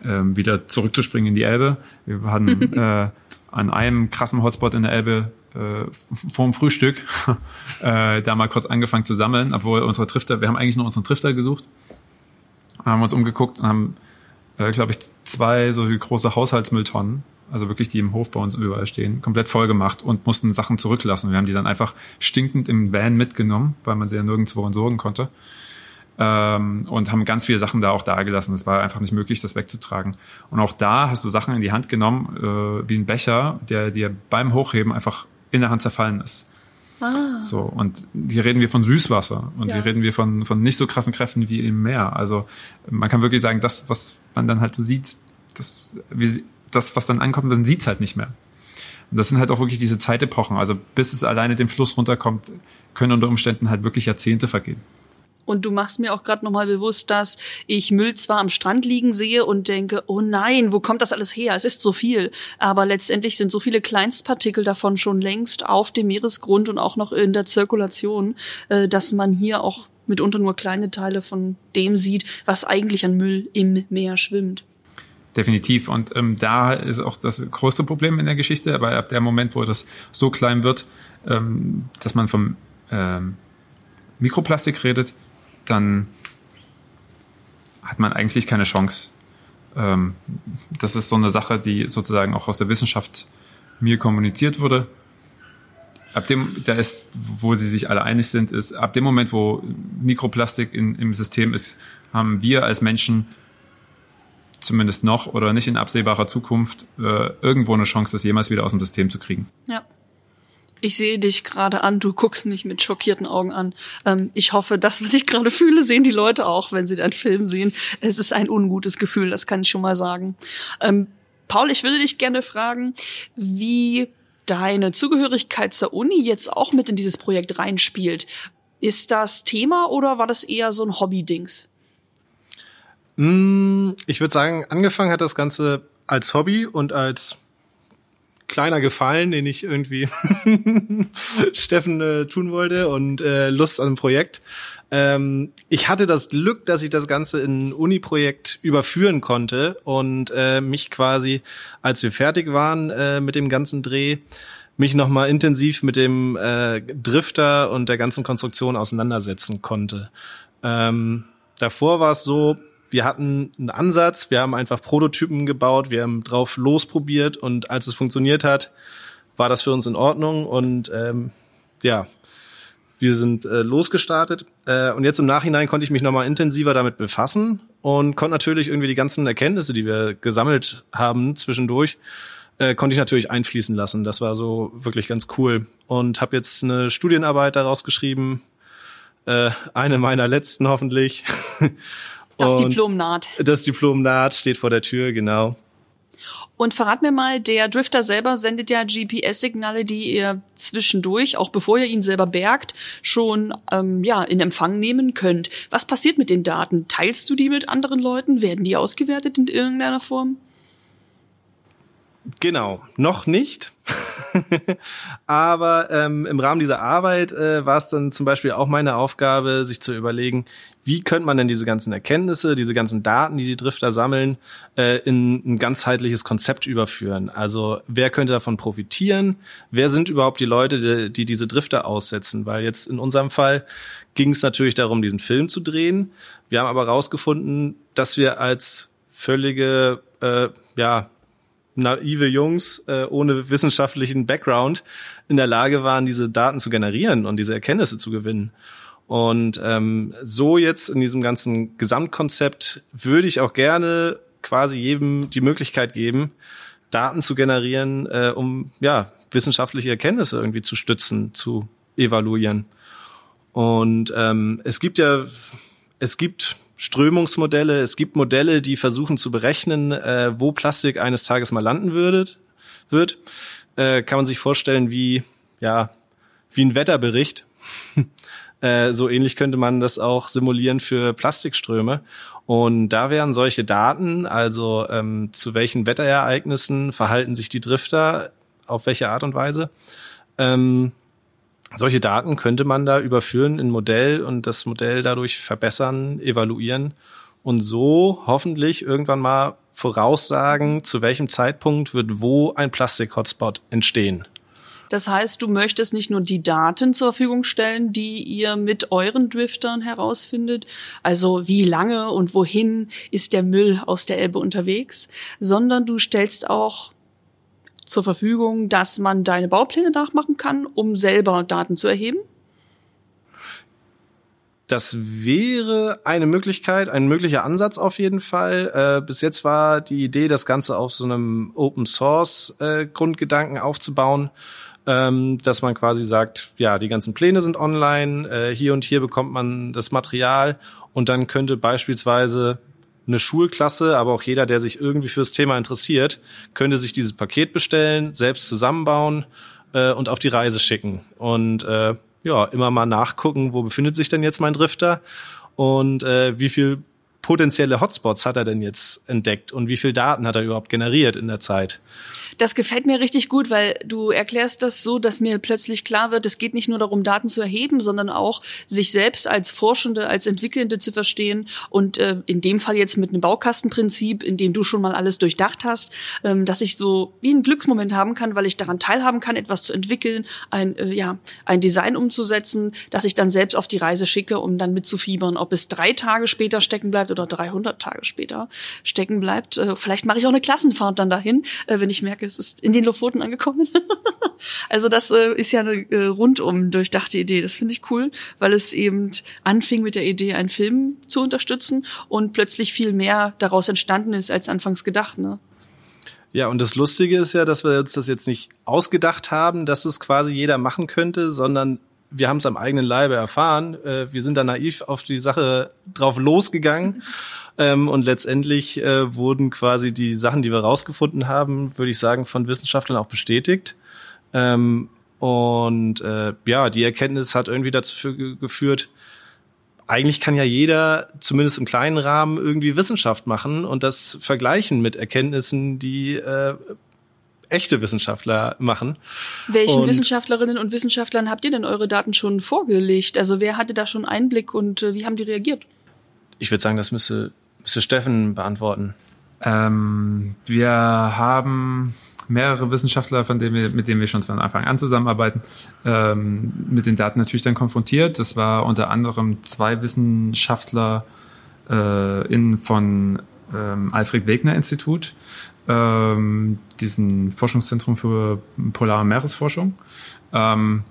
ähm, wieder zurückzuspringen in die Elbe. Wir hatten äh, an einem krassen Hotspot in der Elbe äh, vorm Frühstück äh, da mal kurz angefangen zu sammeln, obwohl unsere Trifter, wir haben eigentlich nur unseren Trifter gesucht, haben uns umgeguckt und haben äh, glaube ich, zwei so große Haushaltsmülltonnen, also wirklich die im Hof bei uns überall stehen, komplett voll gemacht und mussten Sachen zurücklassen. Wir haben die dann einfach stinkend im Van mitgenommen, weil man sie ja nirgendwo entsorgen konnte. Ähm, und haben ganz viele Sachen da auch da gelassen. Es war einfach nicht möglich, das wegzutragen. Und auch da hast du Sachen in die Hand genommen, äh, wie ein Becher, der dir beim Hochheben einfach in der Hand zerfallen ist. Ah. So, und hier reden wir von Süßwasser und ja. hier reden wir von, von nicht so krassen Kräften wie im Meer. Also man kann wirklich sagen, das, was man dann halt so sieht, das, wie, das was dann ankommt, dann sieht's halt nicht mehr. Und das sind halt auch wirklich diese Zeitepochen. Also bis es alleine den Fluss runterkommt, können unter Umständen halt wirklich Jahrzehnte vergehen. Und du machst mir auch gerade nochmal bewusst, dass ich Müll zwar am Strand liegen sehe und denke, oh nein, wo kommt das alles her? Es ist so viel. Aber letztendlich sind so viele Kleinstpartikel davon schon längst auf dem Meeresgrund und auch noch in der Zirkulation, äh, dass man hier auch mitunter nur kleine Teile von dem sieht, was eigentlich an Müll im Meer schwimmt. Definitiv. Und ähm, da ist auch das größte Problem in der Geschichte, aber ab dem Moment, wo das so klein wird, ähm, dass man vom ähm, Mikroplastik redet, dann hat man eigentlich keine Chance. Ähm, das ist so eine Sache, die sozusagen auch aus der Wissenschaft mir kommuniziert wurde. Ab dem, da ist, wo sie sich alle einig sind, ist, ab dem Moment, wo Mikroplastik in, im System ist, haben wir als Menschen zumindest noch oder nicht in absehbarer Zukunft äh, irgendwo eine Chance, das jemals wieder aus dem System zu kriegen. Ja. Ich sehe dich gerade an, du guckst mich mit schockierten Augen an. Ähm, ich hoffe, das, was ich gerade fühle, sehen die Leute auch, wenn sie deinen Film sehen. Es ist ein ungutes Gefühl, das kann ich schon mal sagen. Ähm, Paul, ich würde dich gerne fragen, wie deine Zugehörigkeit zur Uni jetzt auch mit in dieses Projekt reinspielt. Ist das Thema oder war das eher so ein Hobby-Dings? Mm, ich würde sagen, angefangen hat das Ganze als Hobby und als kleiner Gefallen, den ich irgendwie Steffen äh, tun wollte und äh, Lust an dem Projekt. Ähm, ich hatte das Glück, dass ich das Ganze in ein Uni-Projekt überführen konnte und äh, mich quasi, als wir fertig waren äh, mit dem ganzen Dreh, mich nochmal intensiv mit dem äh, Drifter und der ganzen Konstruktion auseinandersetzen konnte. Ähm, davor war es so, wir hatten einen Ansatz, wir haben einfach Prototypen gebaut, wir haben drauf losprobiert. Und als es funktioniert hat, war das für uns in Ordnung. Und ähm, ja, wir sind äh, losgestartet. Äh, und jetzt im Nachhinein konnte ich mich nochmal intensiver damit befassen und konnte natürlich irgendwie die ganzen Erkenntnisse, die wir gesammelt haben zwischendurch, äh, konnte ich natürlich einfließen lassen. Das war so wirklich ganz cool. Und habe jetzt eine Studienarbeit daraus geschrieben, äh, eine meiner letzten hoffentlich. Das Diplom naht. Das Diplom naht, steht vor der Tür, genau. Und verrat mir mal, der Drifter selber sendet ja GPS-Signale, die ihr zwischendurch, auch bevor ihr ihn selber bergt, schon ähm, ja in Empfang nehmen könnt. Was passiert mit den Daten? Teilst du die mit anderen Leuten? Werden die ausgewertet in irgendeiner Form? Genau, noch nicht. Aber ähm, im Rahmen dieser Arbeit äh, war es dann zum Beispiel auch meine Aufgabe, sich zu überlegen, wie könnte man denn diese ganzen Erkenntnisse, diese ganzen Daten, die die Drifter sammeln, äh, in ein ganzheitliches Konzept überführen. Also wer könnte davon profitieren? Wer sind überhaupt die Leute, die, die diese Drifter aussetzen? Weil jetzt in unserem Fall ging es natürlich darum, diesen Film zu drehen. Wir haben aber herausgefunden, dass wir als völlige äh, ja, naive Jungs äh, ohne wissenschaftlichen Background in der Lage waren, diese Daten zu generieren und diese Erkenntnisse zu gewinnen. Und ähm, so jetzt in diesem ganzen Gesamtkonzept würde ich auch gerne quasi jedem die Möglichkeit geben, Daten zu generieren, äh, um ja wissenschaftliche Erkenntnisse irgendwie zu stützen, zu evaluieren. Und ähm, es gibt ja es gibt Strömungsmodelle, es gibt Modelle, die versuchen zu berechnen, äh, wo Plastik eines Tages mal landen würde, wird. Äh, kann man sich vorstellen wie, ja, wie ein Wetterbericht. äh, so ähnlich könnte man das auch simulieren für Plastikströme. Und da wären solche Daten, also ähm, zu welchen Wetterereignissen verhalten sich die Drifter, auf welche Art und Weise, ähm, solche Daten könnte man da überführen in Modell und das Modell dadurch verbessern, evaluieren und so hoffentlich irgendwann mal voraussagen, zu welchem Zeitpunkt wird wo ein Plastik-Hotspot entstehen. Das heißt, du möchtest nicht nur die Daten zur Verfügung stellen, die ihr mit euren Driftern herausfindet, also wie lange und wohin ist der Müll aus der Elbe unterwegs, sondern du stellst auch zur Verfügung, dass man deine Baupläne nachmachen kann, um selber Daten zu erheben? Das wäre eine Möglichkeit, ein möglicher Ansatz auf jeden Fall. Äh, bis jetzt war die Idee, das Ganze auf so einem Open Source äh, Grundgedanken aufzubauen, ähm, dass man quasi sagt, ja, die ganzen Pläne sind online, äh, hier und hier bekommt man das Material und dann könnte beispielsweise eine Schulklasse, aber auch jeder, der sich irgendwie fürs Thema interessiert, könnte sich dieses Paket bestellen, selbst zusammenbauen äh, und auf die Reise schicken. Und äh, ja, immer mal nachgucken, wo befindet sich denn jetzt mein Drifter und äh, wie viel potenzielle Hotspots hat er denn jetzt entdeckt und wie viel Daten hat er überhaupt generiert in der Zeit. Das gefällt mir richtig gut, weil du erklärst das so, dass mir plötzlich klar wird, es geht nicht nur darum, Daten zu erheben, sondern auch sich selbst als Forschende, als Entwickelnde zu verstehen und äh, in dem Fall jetzt mit einem Baukastenprinzip, in dem du schon mal alles durchdacht hast, ähm, dass ich so wie einen Glücksmoment haben kann, weil ich daran teilhaben kann, etwas zu entwickeln, ein äh, ja ein Design umzusetzen, dass ich dann selbst auf die Reise schicke, um dann mitzufiebern, ob es drei Tage später stecken bleibt oder 300 Tage später stecken bleibt. Äh, vielleicht mache ich auch eine Klassenfahrt dann dahin, äh, wenn ich merke, es ist in den Lofoten angekommen. also das äh, ist ja eine äh, rundum durchdachte Idee. Das finde ich cool, weil es eben anfing mit der Idee, einen Film zu unterstützen und plötzlich viel mehr daraus entstanden ist als anfangs gedacht. Ne? Ja, und das Lustige ist ja, dass wir uns das jetzt nicht ausgedacht haben, dass es quasi jeder machen könnte, sondern wir haben es am eigenen Leibe erfahren. Äh, wir sind da naiv auf die Sache drauf losgegangen. Ähm, und letztendlich äh, wurden quasi die Sachen, die wir rausgefunden haben, würde ich sagen, von Wissenschaftlern auch bestätigt. Ähm, und äh, ja, die Erkenntnis hat irgendwie dazu geführt, eigentlich kann ja jeder, zumindest im kleinen Rahmen, irgendwie Wissenschaft machen und das vergleichen mit Erkenntnissen, die äh, echte Wissenschaftler machen. Welchen und Wissenschaftlerinnen und Wissenschaftlern habt ihr denn eure Daten schon vorgelegt? Also wer hatte da schon Einblick und äh, wie haben die reagiert? Ich würde sagen, das müsste, müsste Steffen beantworten. Ähm, wir haben mehrere Wissenschaftler, von denen wir, mit denen wir schon von Anfang an zusammenarbeiten, ähm, mit den Daten natürlich dann konfrontiert. Das war unter anderem zwei Wissenschaftler äh, in von ähm, Alfred Wegener Institut, ähm, diesen Forschungszentrum für Polar- und Meeresforschung. Ähm,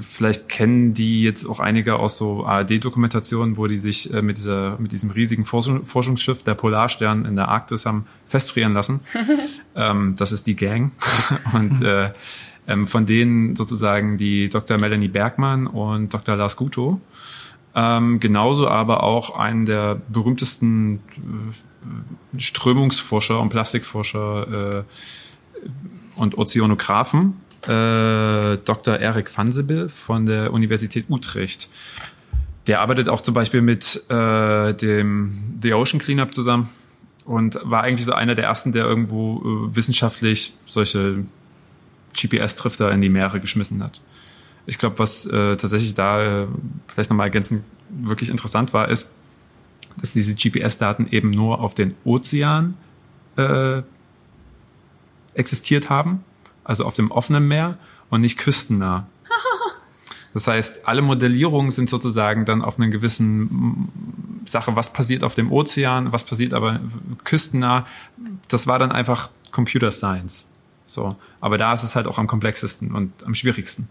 vielleicht kennen die jetzt auch einige aus so ARD-Dokumentationen, wo die sich äh, mit dieser, mit diesem riesigen Forschung, Forschungsschiff, der Polarstern in der Arktis haben festfrieren lassen. ähm, das ist die Gang. und äh, ähm, von denen sozusagen die Dr. Melanie Bergmann und Dr. Lars Guto. Ähm, genauso aber auch einen der berühmtesten äh, Strömungsforscher und Plastikforscher äh, und Ozeanographen äh, Dr. Erik Vansebel von der Universität Utrecht. Der arbeitet auch zum Beispiel mit äh, dem The Ocean Cleanup zusammen und war eigentlich so einer der ersten, der irgendwo äh, wissenschaftlich solche GPS-Trifter in die Meere geschmissen hat. Ich glaube, was äh, tatsächlich da äh, vielleicht nochmal ergänzend wirklich interessant war, ist, dass diese GPS-Daten eben nur auf den Ozean äh, existiert haben also auf dem offenen Meer und nicht küstennah. Das heißt, alle Modellierungen sind sozusagen dann auf einer gewissen Sache, was passiert auf dem Ozean, was passiert aber küstennah. Das war dann einfach Computer Science. So, aber da ist es halt auch am komplexesten und am schwierigsten.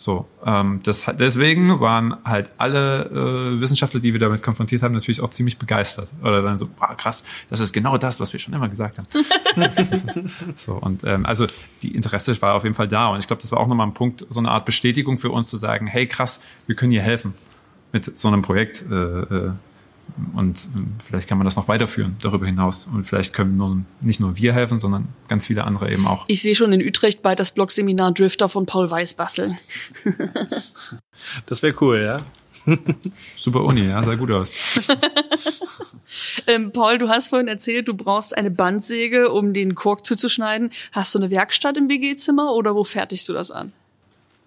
So, ähm, das, deswegen waren halt alle äh, Wissenschaftler, die wir damit konfrontiert haben, natürlich auch ziemlich begeistert. Oder dann so, wow, krass, das ist genau das, was wir schon immer gesagt haben. so, und ähm, also die Interesse war auf jeden Fall da. Und ich glaube, das war auch nochmal ein Punkt, so eine Art Bestätigung für uns zu sagen, hey krass, wir können hier helfen mit so einem Projekt. Äh, äh, und vielleicht kann man das noch weiterführen darüber hinaus. Und vielleicht können nun nicht nur wir helfen, sondern ganz viele andere eben auch. Ich sehe schon in Utrecht bald das Blog-Seminar Drifter von Paul Weiß basteln. das wäre cool, ja. Super Uni, ja, sah gut aus. ähm, Paul, du hast vorhin erzählt, du brauchst eine Bandsäge, um den Kork zuzuschneiden. Hast du eine Werkstatt im WG-Zimmer oder wo fertigst du das an?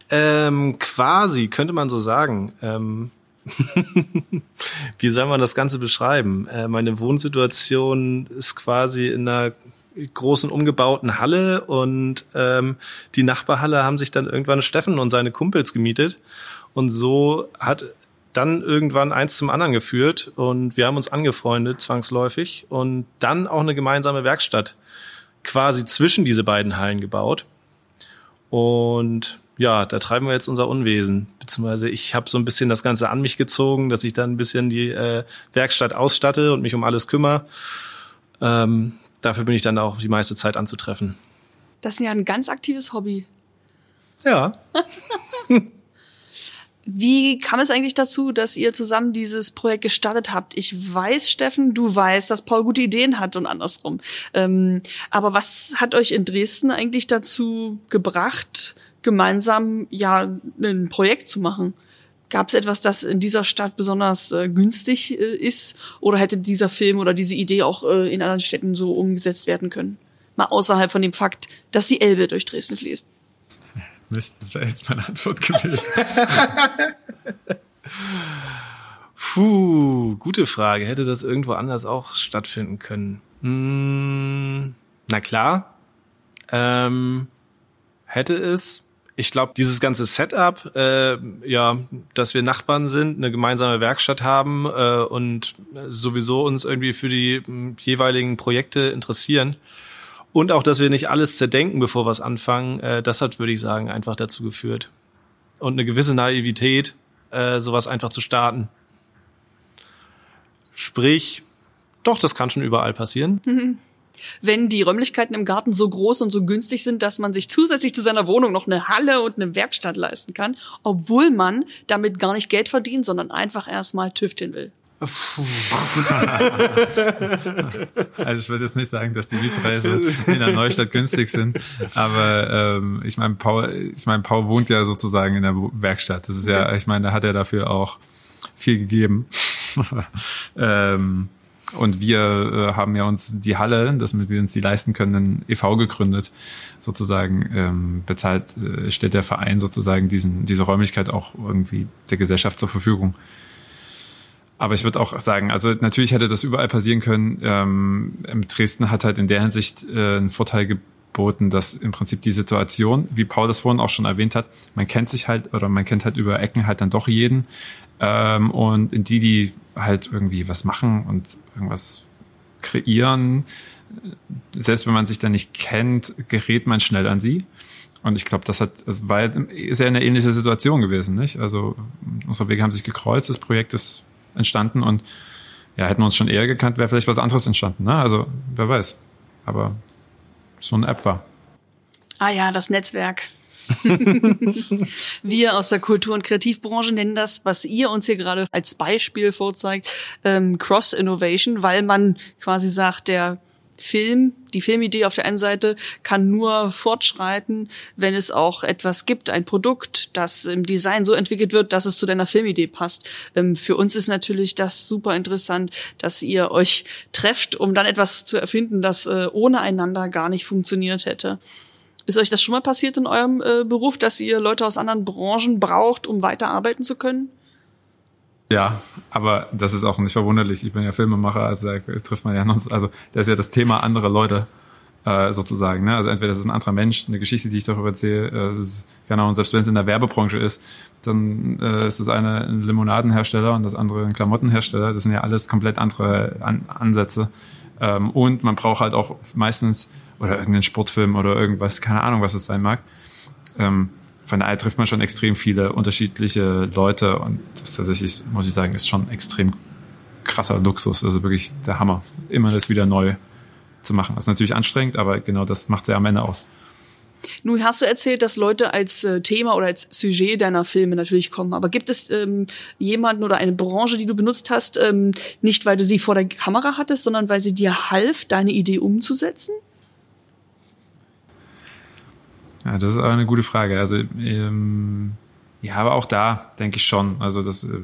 Ähm, quasi, könnte man so sagen. Ähm, Wie soll man das Ganze beschreiben? Äh, meine Wohnsituation ist quasi in einer großen umgebauten Halle und ähm, die Nachbarhalle haben sich dann irgendwann Steffen und seine Kumpels gemietet und so hat dann irgendwann eins zum anderen geführt und wir haben uns angefreundet zwangsläufig und dann auch eine gemeinsame Werkstatt quasi zwischen diese beiden Hallen gebaut und ja, da treiben wir jetzt unser Unwesen. Beziehungsweise ich habe so ein bisschen das Ganze an mich gezogen, dass ich dann ein bisschen die äh, Werkstatt ausstatte und mich um alles kümmere. Ähm, dafür bin ich dann auch die meiste Zeit anzutreffen. Das ist ja ein ganz aktives Hobby. Ja. Wie kam es eigentlich dazu, dass ihr zusammen dieses Projekt gestartet habt? Ich weiß, Steffen, du weißt, dass Paul gute Ideen hat und andersrum. Ähm, aber was hat euch in Dresden eigentlich dazu gebracht, gemeinsam ja ein Projekt zu machen. Gab es etwas, das in dieser Stadt besonders äh, günstig äh, ist? Oder hätte dieser Film oder diese Idee auch äh, in anderen Städten so umgesetzt werden können? Mal außerhalb von dem Fakt, dass die Elbe durch Dresden fließt. Mist, das wäre jetzt meine Antwort gewesen. Puh, gute Frage. Hätte das irgendwo anders auch stattfinden können? Hm, na klar. Ähm, hätte es. Ich glaube, dieses ganze Setup, äh, ja, dass wir Nachbarn sind, eine gemeinsame Werkstatt haben äh, und sowieso uns irgendwie für die äh, jeweiligen Projekte interessieren und auch, dass wir nicht alles zerdenken, bevor wir es anfangen, äh, das hat, würde ich sagen, einfach dazu geführt. Und eine gewisse Naivität, äh, sowas einfach zu starten. Sprich, doch, das kann schon überall passieren. Mhm. Wenn die Räumlichkeiten im Garten so groß und so günstig sind, dass man sich zusätzlich zu seiner Wohnung noch eine Halle und eine Werkstatt leisten kann, obwohl man damit gar nicht Geld verdient, sondern einfach erstmal tüfteln will. also ich würde jetzt nicht sagen, dass die Mietpreise in der Neustadt günstig sind, aber ähm, ich meine, Paul, ich meine, Paul wohnt ja sozusagen in der Werkstatt. Das ist ja, ich meine, da hat er dafür auch viel gegeben. ähm, und wir äh, haben ja uns die Halle, damit wir uns die leisten können, e.V. gegründet. Sozusagen ähm, bezahlt, äh, stellt der Verein sozusagen diesen, diese Räumlichkeit auch irgendwie der Gesellschaft zur Verfügung. Aber ich würde auch sagen, also natürlich hätte das überall passieren können. Ähm, Dresden hat halt in der Hinsicht äh, einen Vorteil geboten, dass im Prinzip die Situation, wie Paul das vorhin auch schon erwähnt hat, man kennt sich halt oder man kennt halt über Ecken halt dann doch jeden. Ähm, und in die, die halt irgendwie was machen und irgendwas kreieren, selbst wenn man sich dann nicht kennt, gerät man schnell an sie. Und ich glaube, das hat, es war ist ja eine ähnliche Situation gewesen, nicht? Also unsere Wege haben sich gekreuzt, das Projekt ist entstanden und ja, hätten wir uns schon eher gekannt, wäre vielleicht was anderes entstanden. Ne? Also wer weiß. Aber so eine App war. Ah ja, das Netzwerk. Wir aus der Kultur- und Kreativbranche nennen das, was ihr uns hier gerade als Beispiel vorzeigt, ähm, Cross-Innovation, weil man quasi sagt, der Film, die Filmidee auf der einen Seite kann nur fortschreiten, wenn es auch etwas gibt, ein Produkt, das im Design so entwickelt wird, dass es zu deiner Filmidee passt. Ähm, für uns ist natürlich das super interessant, dass ihr euch trefft, um dann etwas zu erfinden, das äh, ohne einander gar nicht funktioniert hätte. Ist euch das schon mal passiert in eurem äh, Beruf, dass ihr Leute aus anderen Branchen braucht, um weiter arbeiten zu können? Ja, aber das ist auch nicht verwunderlich. Ich bin ja Filmemacher, also da trifft man ja noch, also das ist ja das Thema andere Leute äh, sozusagen. Ne? Also entweder das ist ein anderer Mensch, eine Geschichte, die ich darüber erzähle, äh, ist, genau, und selbst wenn es in der Werbebranche ist, dann äh, ist das eine ein Limonadenhersteller und das andere ein Klamottenhersteller. Das sind ja alles komplett andere An Ansätze. Ähm, und man braucht halt auch meistens, oder irgendeinen Sportfilm oder irgendwas, keine Ahnung, was es sein mag. Ähm, von daher trifft man schon extrem viele unterschiedliche Leute und das tatsächlich, muss ich sagen, ist schon extrem krasser Luxus. Also wirklich der Hammer. Immer das wieder neu zu machen. Das ist natürlich anstrengend, aber genau das macht sie am Ende aus. Nun hast du erzählt, dass Leute als äh, Thema oder als Sujet deiner Filme natürlich kommen. Aber gibt es ähm, jemanden oder eine Branche, die du benutzt hast, ähm, nicht weil du sie vor der Kamera hattest, sondern weil sie dir half, deine Idee umzusetzen? Ja, das ist aber eine gute Frage. Also ähm, ja, aber auch da denke ich schon. Also das, äh,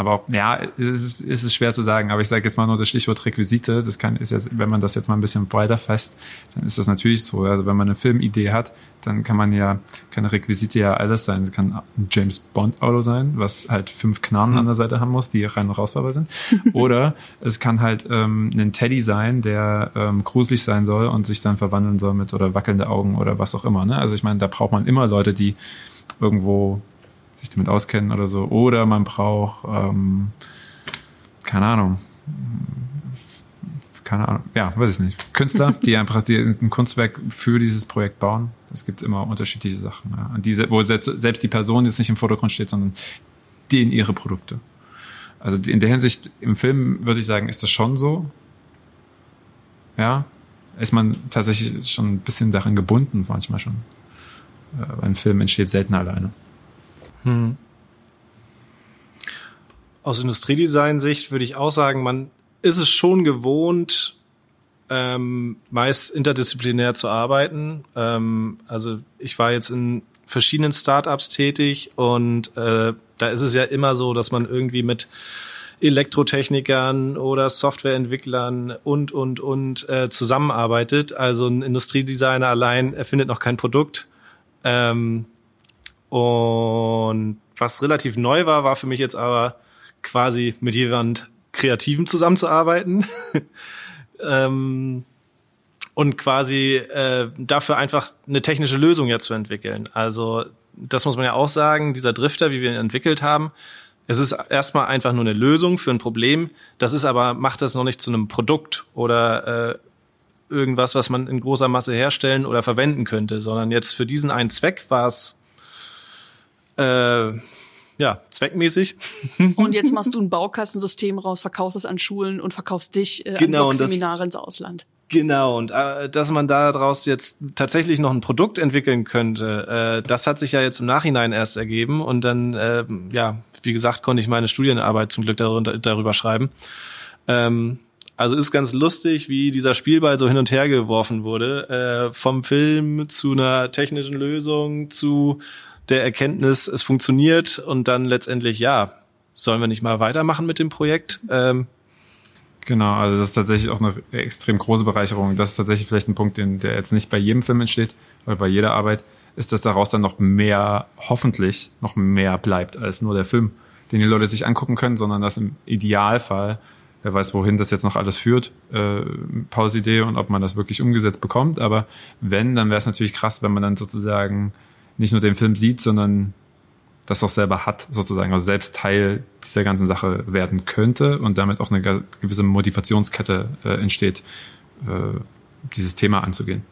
aber auch, ja, es ist, es ist schwer zu sagen. Aber ich sage jetzt mal nur das Stichwort Requisite. Das kann ist jetzt, wenn man das jetzt mal ein bisschen breiter fasst, dann ist das natürlich so. Also wenn man eine Filmidee hat, dann kann man ja, kann Requisite ja alles sein. Es kann ein James Bond Auto sein, was halt fünf Knarren an der Seite haben muss, die rein und rausfahrbar sind. Oder es kann halt ähm, ein Teddy sein, der ähm, gruselig sein soll und sich dann verwandeln soll mit oder wackelnde Augen oder was auch immer. Ne? Also ich meine, da braucht man immer Leute, die irgendwo sich damit auskennen oder so. Oder man braucht, ähm, keine Ahnung, keine Ahnung, ja, weiß ich nicht. Künstler, die einfach die ein Kunstwerk für dieses Projekt bauen. Es gibt immer unterschiedliche Sachen. Ja. Und diese, wo selbst, selbst die Person jetzt nicht im Vordergrund steht, sondern denen ihre Produkte. Also in der Hinsicht, im Film würde ich sagen, ist das schon so. Ja, ist man tatsächlich schon ein bisschen daran gebunden, manchmal schon. Äh, ein Film entsteht selten alleine. Hm. Aus Industriedesign-Sicht würde ich auch sagen, man ist es schon gewohnt, ähm, meist interdisziplinär zu arbeiten. Ähm, also ich war jetzt in verschiedenen Startups tätig und äh, da ist es ja immer so, dass man irgendwie mit Elektrotechnikern oder Softwareentwicklern und, und, und äh, zusammenarbeitet. Also ein Industriedesigner allein erfindet noch kein Produkt. Ähm, und was relativ neu war, war für mich jetzt aber quasi mit jemand Kreativen zusammenzuarbeiten. ähm, und quasi äh, dafür einfach eine technische Lösung ja zu entwickeln. Also das muss man ja auch sagen, dieser Drifter, wie wir ihn entwickelt haben, es ist erstmal einfach nur eine Lösung für ein Problem. Das ist aber, macht das noch nicht zu einem Produkt oder äh, irgendwas, was man in großer Masse herstellen oder verwenden könnte, sondern jetzt für diesen einen Zweck war es äh, ja, zweckmäßig. Und jetzt machst du ein Baukastensystem raus, verkaufst es an Schulen und verkaufst dich äh, genau, an Seminare ins Ausland. Genau, und äh, dass man daraus jetzt tatsächlich noch ein Produkt entwickeln könnte, äh, das hat sich ja jetzt im Nachhinein erst ergeben. Und dann, äh, ja, wie gesagt, konnte ich meine Studienarbeit zum Glück darüber, darüber schreiben. Ähm, also ist ganz lustig, wie dieser Spielball so hin und her geworfen wurde. Äh, vom Film zu einer technischen Lösung zu der Erkenntnis, es funktioniert und dann letztendlich, ja, sollen wir nicht mal weitermachen mit dem Projekt? Ähm, Genau, also das ist tatsächlich auch eine extrem große Bereicherung. Das ist tatsächlich vielleicht ein Punkt, den, der jetzt nicht bei jedem Film entsteht oder bei jeder Arbeit, ist, dass daraus dann noch mehr, hoffentlich noch mehr bleibt als nur der Film, den die Leute sich angucken können, sondern dass im Idealfall, wer weiß, wohin das jetzt noch alles führt, äh, Pausidee und ob man das wirklich umgesetzt bekommt. Aber wenn, dann wäre es natürlich krass, wenn man dann sozusagen nicht nur den Film sieht, sondern das auch selber hat, sozusagen, also selbst Teil dieser ganzen Sache werden könnte und damit auch eine gewisse Motivationskette äh, entsteht, äh, dieses Thema anzugehen.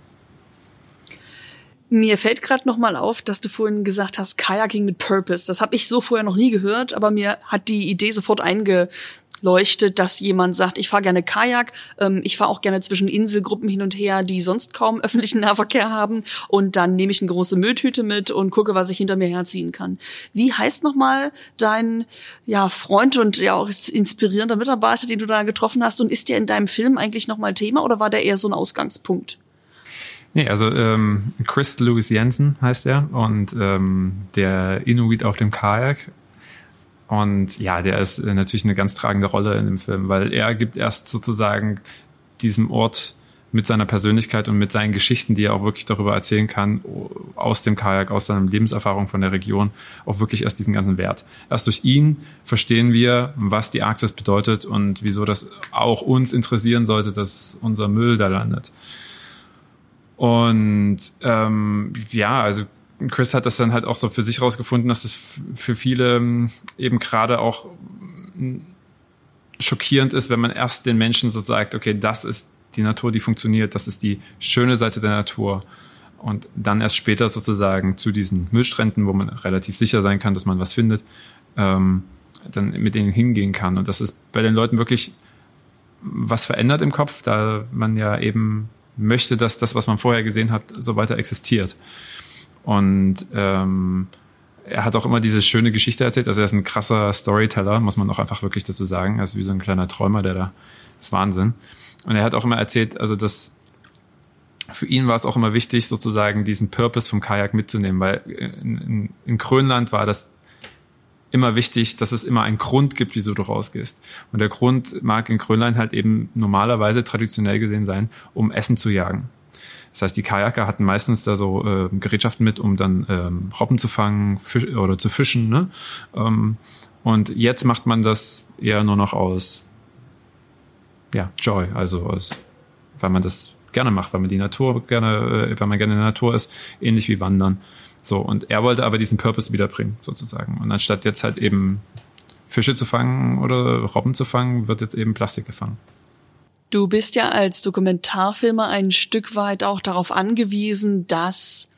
Mir fällt gerade noch mal auf, dass du vorhin gesagt hast, Kayaking mit Purpose. Das habe ich so vorher noch nie gehört, aber mir hat die Idee sofort einge leuchtet, dass jemand sagt, ich fahre gerne Kajak, ähm, ich fahre auch gerne zwischen Inselgruppen hin und her, die sonst kaum öffentlichen Nahverkehr haben und dann nehme ich eine große Mülltüte mit und gucke, was ich hinter mir herziehen kann. Wie heißt nochmal dein ja, Freund und ja auch inspirierender Mitarbeiter, den du da getroffen hast und ist der in deinem Film eigentlich nochmal Thema oder war der eher so ein Ausgangspunkt? Nee, also ähm, Chris Louis Jensen heißt er und ähm, der Inuit auf dem Kajak und ja, der ist äh, natürlich eine ganz tragende Rolle in dem Film, weil er gibt erst sozusagen diesem Ort mit seiner Persönlichkeit und mit seinen Geschichten, die er auch wirklich darüber erzählen kann, aus dem Kajak, aus seiner Lebenserfahrung von der Region, auch wirklich erst diesen ganzen Wert. Erst durch ihn verstehen wir, was die Arktis bedeutet und wieso das auch uns interessieren sollte, dass unser Müll da landet. Und ähm, ja, also Chris hat das dann halt auch so für sich rausgefunden, dass es für viele ähm, eben gerade auch mm, schockierend ist, wenn man erst den Menschen so sagt, okay, das ist die Natur, die funktioniert, das ist die schöne Seite der Natur. Und dann erst später sozusagen zu diesen Müllstränden, wo man relativ sicher sein kann, dass man was findet, ähm, dann mit denen hingehen kann. Und das ist bei den Leuten wirklich was verändert im Kopf, da man ja eben möchte, dass das, was man vorher gesehen hat, so weiter existiert. Und ähm, er hat auch immer diese schöne Geschichte erzählt. Also er ist ein krasser Storyteller, muss man auch einfach wirklich dazu sagen. Er ist wie so ein kleiner Träumer, der da ist Wahnsinn. Und er hat auch immer erzählt, also das für ihn war es auch immer wichtig, sozusagen diesen Purpose vom Kajak mitzunehmen, weil in, in, in Grönland war das immer wichtig, dass es immer einen Grund gibt, wieso du rausgehst. Und der Grund mag in Grönland halt eben normalerweise traditionell gesehen sein, um Essen zu jagen. Das heißt, die Kajaker hatten meistens da so äh, Gerätschaften mit, um dann ähm, Robben zu fangen Fisch, oder zu fischen. Ne? Ähm, und jetzt macht man das eher nur noch aus ja, Joy, also aus, weil man das gerne macht, weil man die Natur gerne, äh, weil man gerne in der Natur ist, ähnlich wie Wandern. So, und er wollte aber diesen Purpose wiederbringen, sozusagen. Und anstatt jetzt halt eben Fische zu fangen oder Robben zu fangen, wird jetzt eben Plastik gefangen. Du bist ja als Dokumentarfilmer ein Stück weit auch darauf angewiesen, dass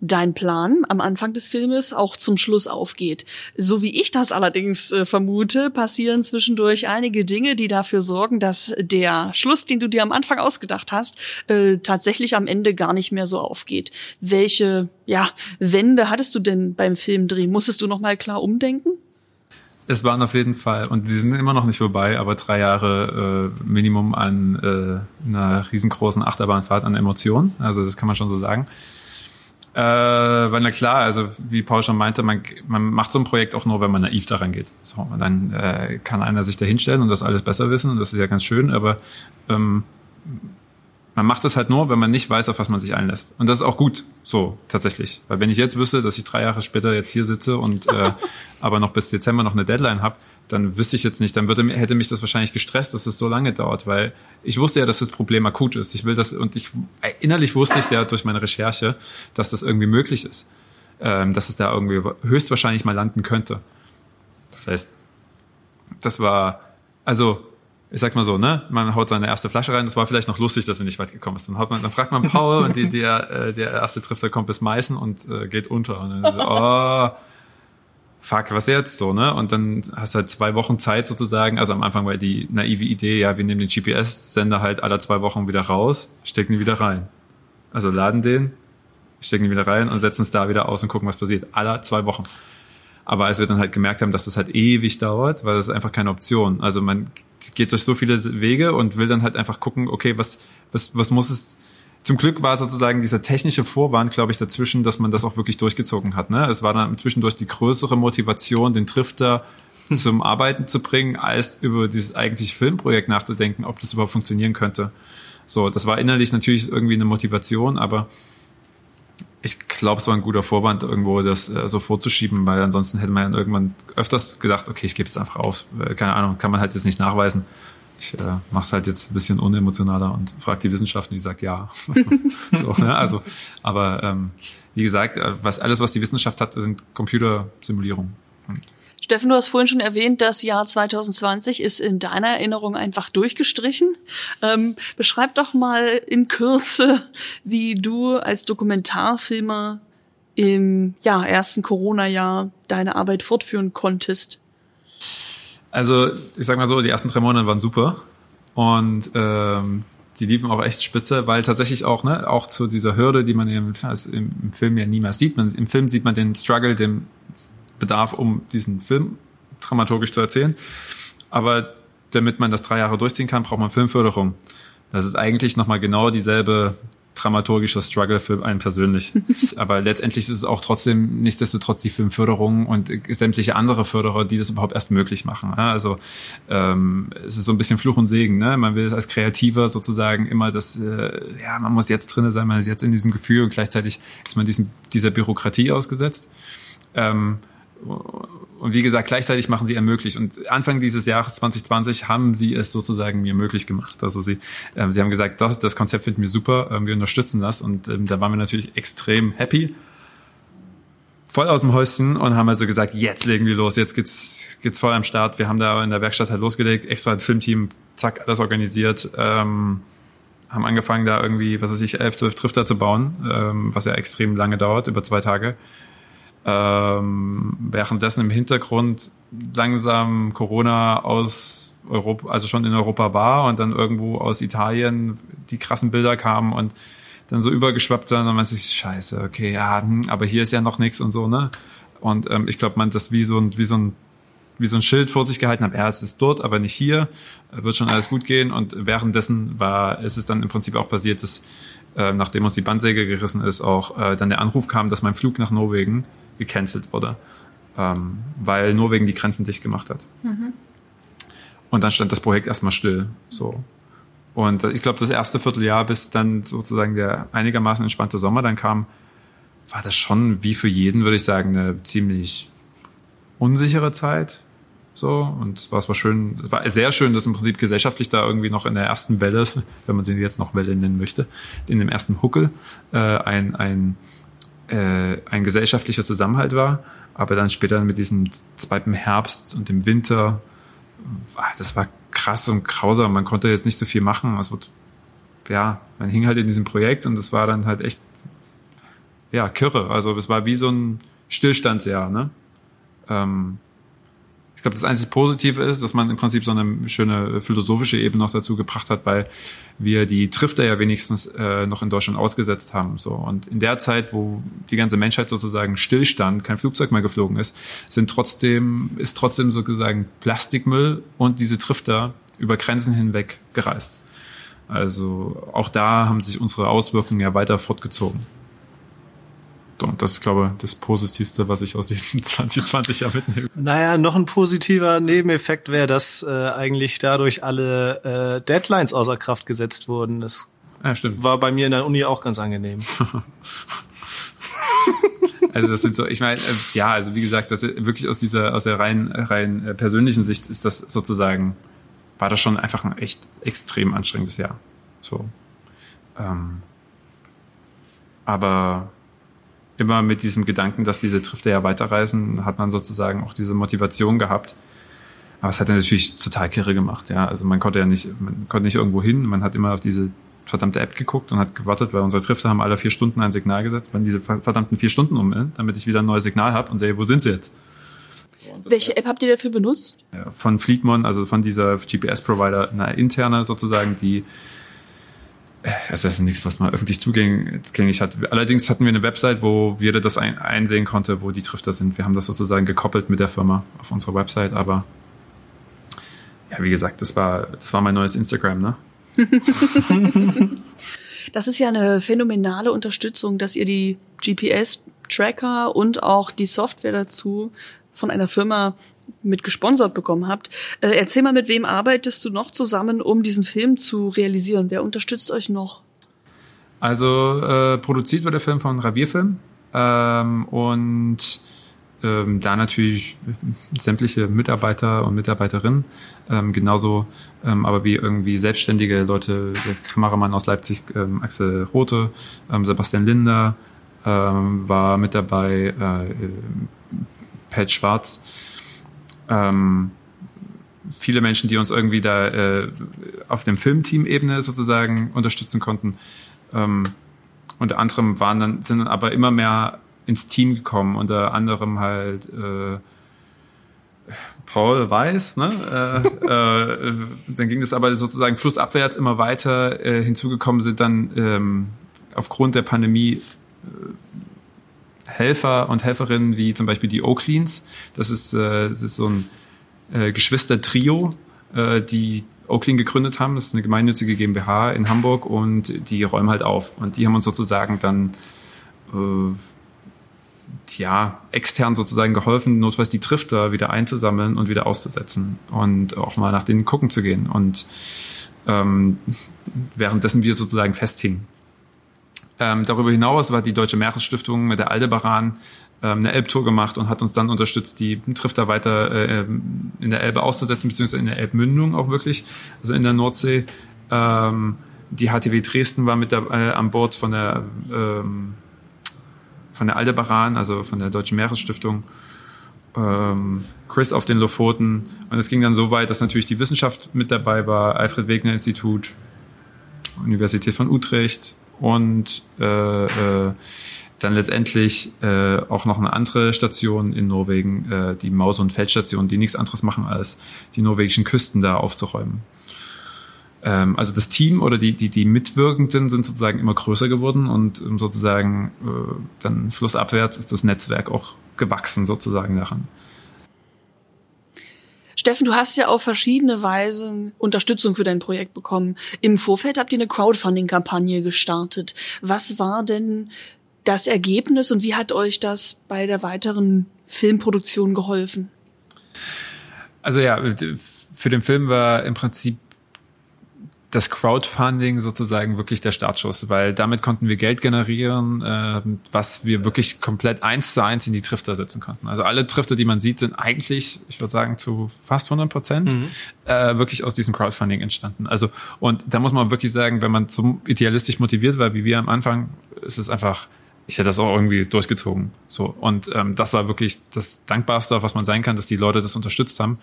dein Plan am Anfang des Filmes auch zum Schluss aufgeht. So wie ich das allerdings äh, vermute, passieren zwischendurch einige Dinge, die dafür sorgen, dass der Schluss, den du dir am Anfang ausgedacht hast, äh, tatsächlich am Ende gar nicht mehr so aufgeht. Welche ja, Wände hattest du denn beim Filmdreh? Musstest du noch mal klar umdenken? Es waren auf jeden Fall, und die sind immer noch nicht vorbei, aber drei Jahre äh, Minimum an äh, einer riesengroßen Achterbahnfahrt an Emotionen. Also das kann man schon so sagen. Äh, weil na klar, also wie Paul schon meinte, man, man macht so ein Projekt auch nur, wenn man naiv daran geht. So, und dann äh, kann einer sich da hinstellen und das alles besser wissen und das ist ja ganz schön, aber ähm, man macht das halt nur, wenn man nicht weiß, auf was man sich einlässt. Und das ist auch gut, so tatsächlich. Weil wenn ich jetzt wüsste, dass ich drei Jahre später jetzt hier sitze und äh, aber noch bis Dezember noch eine Deadline habe, dann wüsste ich jetzt nicht, dann würde, hätte mich das wahrscheinlich gestresst, dass es so lange dauert, weil ich wusste ja, dass das Problem akut ist. Ich will das, und ich innerlich wusste ich ja durch meine Recherche, dass das irgendwie möglich ist. Ähm, dass es da irgendwie höchstwahrscheinlich mal landen könnte. Das heißt, das war, also, ich sag mal so, ne, man haut seine erste Flasche rein, das war vielleicht noch lustig, dass er nicht weit gekommen ist. Dann, hat man, dann fragt man Paul und die, der, äh, der erste Trifter kommt bis Meißen und äh, geht unter. Und dann so, oh, fuck, was jetzt so, ne? Und dann hast du halt zwei Wochen Zeit sozusagen. Also am Anfang war die naive Idee, ja, wir nehmen den GPS-Sender halt alle zwei Wochen wieder raus, stecken ihn wieder rein. Also laden den, stecken ihn wieder rein und setzen es da wieder aus und gucken, was passiert. Alle zwei Wochen. Aber als wir dann halt gemerkt haben, dass das halt ewig dauert, war das einfach keine Option. Also man geht durch so viele Wege und will dann halt einfach gucken, okay, was, was, was muss es, zum Glück war sozusagen dieser technische Vorwand, glaube ich, dazwischen, dass man das auch wirklich durchgezogen hat. Ne? Es war dann zwischendurch die größere Motivation, den Drifter hm. zum Arbeiten zu bringen, als über dieses eigentliche Filmprojekt nachzudenken, ob das überhaupt funktionieren könnte. So, das war innerlich natürlich irgendwie eine Motivation, aber ich glaube, es war ein guter Vorwand, irgendwo das äh, so vorzuschieben, weil ansonsten hätte man irgendwann öfters gedacht, okay, ich gebe jetzt einfach auf. Keine Ahnung, kann man halt jetzt nicht nachweisen ich äh, mache es halt jetzt ein bisschen unemotionaler und frage die Wissenschaft und die sagt ja. so, ne? Also, aber ähm, wie gesagt, äh, was alles, was die Wissenschaft hat, sind Computersimulierungen. Steffen, du hast vorhin schon erwähnt, das Jahr 2020 ist in deiner Erinnerung einfach durchgestrichen. Ähm, beschreib doch mal in Kürze, wie du als Dokumentarfilmer im ja, ersten Corona-Jahr deine Arbeit fortführen konntest. Also, ich sag mal so, die ersten drei Monate waren super. Und ähm, die liefen auch echt spitze, weil tatsächlich auch, ne, auch zu dieser Hürde, die man im, also im, Film ja niemals sieht. Man, Im Film sieht man den Struggle, den Bedarf, um diesen Film dramaturgisch zu erzählen. Aber damit man das drei Jahre durchziehen kann, braucht man Filmförderung. Das ist eigentlich nochmal genau dieselbe dramaturgischer Struggle für einen persönlich. Aber letztendlich ist es auch trotzdem nichtsdestotrotz die Filmförderung und sämtliche andere Förderer, die das überhaupt erst möglich machen. Also ähm, es ist so ein bisschen Fluch und Segen. Ne? Man will es als Kreativer sozusagen immer das, äh, ja, man muss jetzt drinne sein, man ist jetzt in diesem Gefühl und gleichzeitig ist man diesen, dieser Bürokratie ausgesetzt. Ähm, und wie gesagt, gleichzeitig machen sie ermöglicht. Und Anfang dieses Jahres 2020 haben sie es sozusagen mir möglich gemacht. Also sie, ähm, sie haben gesagt, das, das Konzept finden wir super, ähm, wir unterstützen das. Und ähm, da waren wir natürlich extrem happy. Voll aus dem Häuschen und haben also gesagt, jetzt legen wir los, jetzt geht's, geht's voll am Start. Wir haben da in der Werkstatt halt losgelegt, extra ein Filmteam, zack, alles organisiert. Ähm, haben angefangen, da irgendwie, was weiß ich, elf, zwölf Trifter zu bauen, ähm, was ja extrem lange dauert, über zwei Tage ähm, währenddessen im Hintergrund langsam Corona aus Europa, also schon in Europa war und dann irgendwo aus Italien die krassen Bilder kamen und dann so übergeschwappt dann, dann weiß ich, scheiße, okay, ja, hm, aber hier ist ja noch nichts und so, ne? Und ähm, ich glaube, man das wie so ein, wie so ein wie so ein Schild vor sich gehalten habe, ja, es ist dort, aber nicht hier, wird schon alles gut gehen. Und währenddessen war, ist es dann im Prinzip auch passiert, dass äh, nachdem uns die Bandsäge gerissen ist, auch äh, dann der Anruf kam, dass mein Flug nach Norwegen gecancelt wurde, ähm, weil Norwegen die Grenzen dicht gemacht hat. Mhm. Und dann stand das Projekt erstmal still. So. Und ich glaube, das erste Vierteljahr, bis dann sozusagen der einigermaßen entspannte Sommer dann kam, war das schon wie für jeden, würde ich sagen, eine ziemlich unsichere Zeit. So, und es war zwar schön, es war sehr schön, dass im Prinzip gesellschaftlich da irgendwie noch in der ersten Welle, wenn man sie jetzt noch Welle nennen möchte, in dem ersten Huckel, äh, ein, ein äh, ein gesellschaftlicher Zusammenhalt war, aber dann später mit diesem zweiten Herbst und dem Winter, das war krass und grausam. Man konnte jetzt nicht so viel machen. Es wird, ja, man hing halt in diesem Projekt und es war dann halt echt, ja, kirre. Also es war wie so ein Stillstandsjahr, ne? Ähm, glaube, das einzige Positive ist, dass man im Prinzip so eine schöne philosophische Ebene noch dazu gebracht hat, weil wir die Trifter ja wenigstens äh, noch in Deutschland ausgesetzt haben. So und in der Zeit, wo die ganze Menschheit sozusagen stillstand, kein Flugzeug mehr geflogen ist, sind trotzdem ist trotzdem sozusagen Plastikmüll und diese Trifter über Grenzen hinweg gereist. Also auch da haben sich unsere Auswirkungen ja weiter fortgezogen. So, das ist, glaube ich, das Positivste, was ich aus diesem 2020 Jahr mitnehme. Naja, noch ein positiver Nebeneffekt wäre, dass äh, eigentlich dadurch alle äh, Deadlines außer Kraft gesetzt wurden. Das ja, stimmt. war bei mir in der Uni auch ganz angenehm. Also das sind so, ich meine, äh, ja, also wie gesagt, das wirklich aus dieser, aus der rein, rein äh, persönlichen Sicht ist das sozusagen, war das schon einfach ein echt extrem anstrengendes Jahr. So. Ähm, aber immer mit diesem Gedanken, dass diese Trifte ja weiterreisen, hat man sozusagen auch diese Motivation gehabt. Aber es hat ja natürlich total kirre gemacht, ja. Also man konnte ja nicht, man konnte nicht irgendwo hin, man hat immer auf diese verdammte App geguckt und hat gewartet, weil unsere Trifte haben alle vier Stunden ein Signal gesetzt, wenn diese verdammten vier Stunden um sind, damit ich wieder ein neues Signal habe und sehe, wo sind sie jetzt? Welche App habt ihr dafür benutzt? Von Fleetmon, also von dieser GPS-Provider, eine interne sozusagen, die das ist nichts, was man öffentlich zugänglich hat. Allerdings hatten wir eine Website, wo jeder das ein, einsehen konnte, wo die Trifter sind. Wir haben das sozusagen gekoppelt mit der Firma auf unserer Website, aber ja, wie gesagt, das war, das war mein neues Instagram, ne? das ist ja eine phänomenale Unterstützung, dass ihr die GPS-Tracker und auch die Software dazu von einer Firma mit gesponsert bekommen habt. Äh, erzähl mal, mit wem arbeitest du noch zusammen, um diesen Film zu realisieren? Wer unterstützt euch noch? Also äh, produziert wird der Film von Ravierfilm ähm, und ähm, da natürlich sämtliche Mitarbeiter und Mitarbeiterinnen, ähm, genauso ähm, aber wie irgendwie selbstständige Leute, der Kameramann aus Leipzig, ähm, Axel Rote, ähm, Sebastian Linder ähm, war mit dabei, äh, Pat Schwarz, ähm, viele Menschen, die uns irgendwie da äh, auf dem Filmteam-Ebene sozusagen unterstützen konnten. Ähm, unter anderem waren dann, sind dann aber immer mehr ins Team gekommen, unter anderem halt äh, Paul Weiß, ne? äh, äh, dann ging es aber sozusagen flussabwärts immer weiter. Äh, hinzugekommen sind dann ähm, aufgrund der Pandemie äh, Helfer und Helferinnen wie zum Beispiel die Oakleans. Das ist, äh, das ist so ein äh, Geschwister-Trio, äh, die Oaklean gegründet haben. Das ist eine gemeinnützige GmbH in Hamburg und die räumen halt auf. Und die haben uns sozusagen dann äh, ja, extern sozusagen geholfen, notfalls die Trifter wieder einzusammeln und wieder auszusetzen und auch mal nach denen gucken zu gehen und ähm, währenddessen wir sozusagen festhingen. Ähm, darüber hinaus war die Deutsche Meeresstiftung mit der Aldebaran ähm, eine Elbtour gemacht und hat uns dann unterstützt, die Trifter weiter äh, in der Elbe auszusetzen, beziehungsweise in der Elbmündung auch wirklich, also in der Nordsee. Ähm, die HTW Dresden war mit der, äh, an Bord von der ähm, von der Aldebaran, also von der Deutschen Meeresstiftung, ähm, Chris auf den Lofoten. Und es ging dann so weit, dass natürlich die Wissenschaft mit dabei war, Alfred Wegener Institut, Universität von Utrecht und äh, äh, dann letztendlich äh, auch noch eine andere Station in Norwegen, äh, die Maus- und Feldstation, die nichts anderes machen, als die norwegischen Küsten da aufzuräumen. Ähm, also das Team oder die, die, die Mitwirkenden sind sozusagen immer größer geworden und ähm, sozusagen äh, dann flussabwärts ist das Netzwerk auch gewachsen sozusagen daran. Steffen, du hast ja auf verschiedene Weise Unterstützung für dein Projekt bekommen. Im Vorfeld habt ihr eine Crowdfunding-Kampagne gestartet. Was war denn das Ergebnis und wie hat euch das bei der weiteren Filmproduktion geholfen? Also ja, für den Film war im Prinzip das Crowdfunding sozusagen wirklich der Startschuss, weil damit konnten wir Geld generieren, äh, was wir wirklich komplett eins zu eins in die Trifter setzen konnten. Also alle Trifter, die man sieht, sind eigentlich, ich würde sagen, zu fast 100 Prozent mhm. äh, wirklich aus diesem Crowdfunding entstanden. Also und da muss man wirklich sagen, wenn man so idealistisch motiviert war, wie wir am Anfang, ist es einfach ich hätte das auch irgendwie durchgezogen. So und ähm, das war wirklich das Dankbarste, was man sein kann, dass die Leute das unterstützt haben.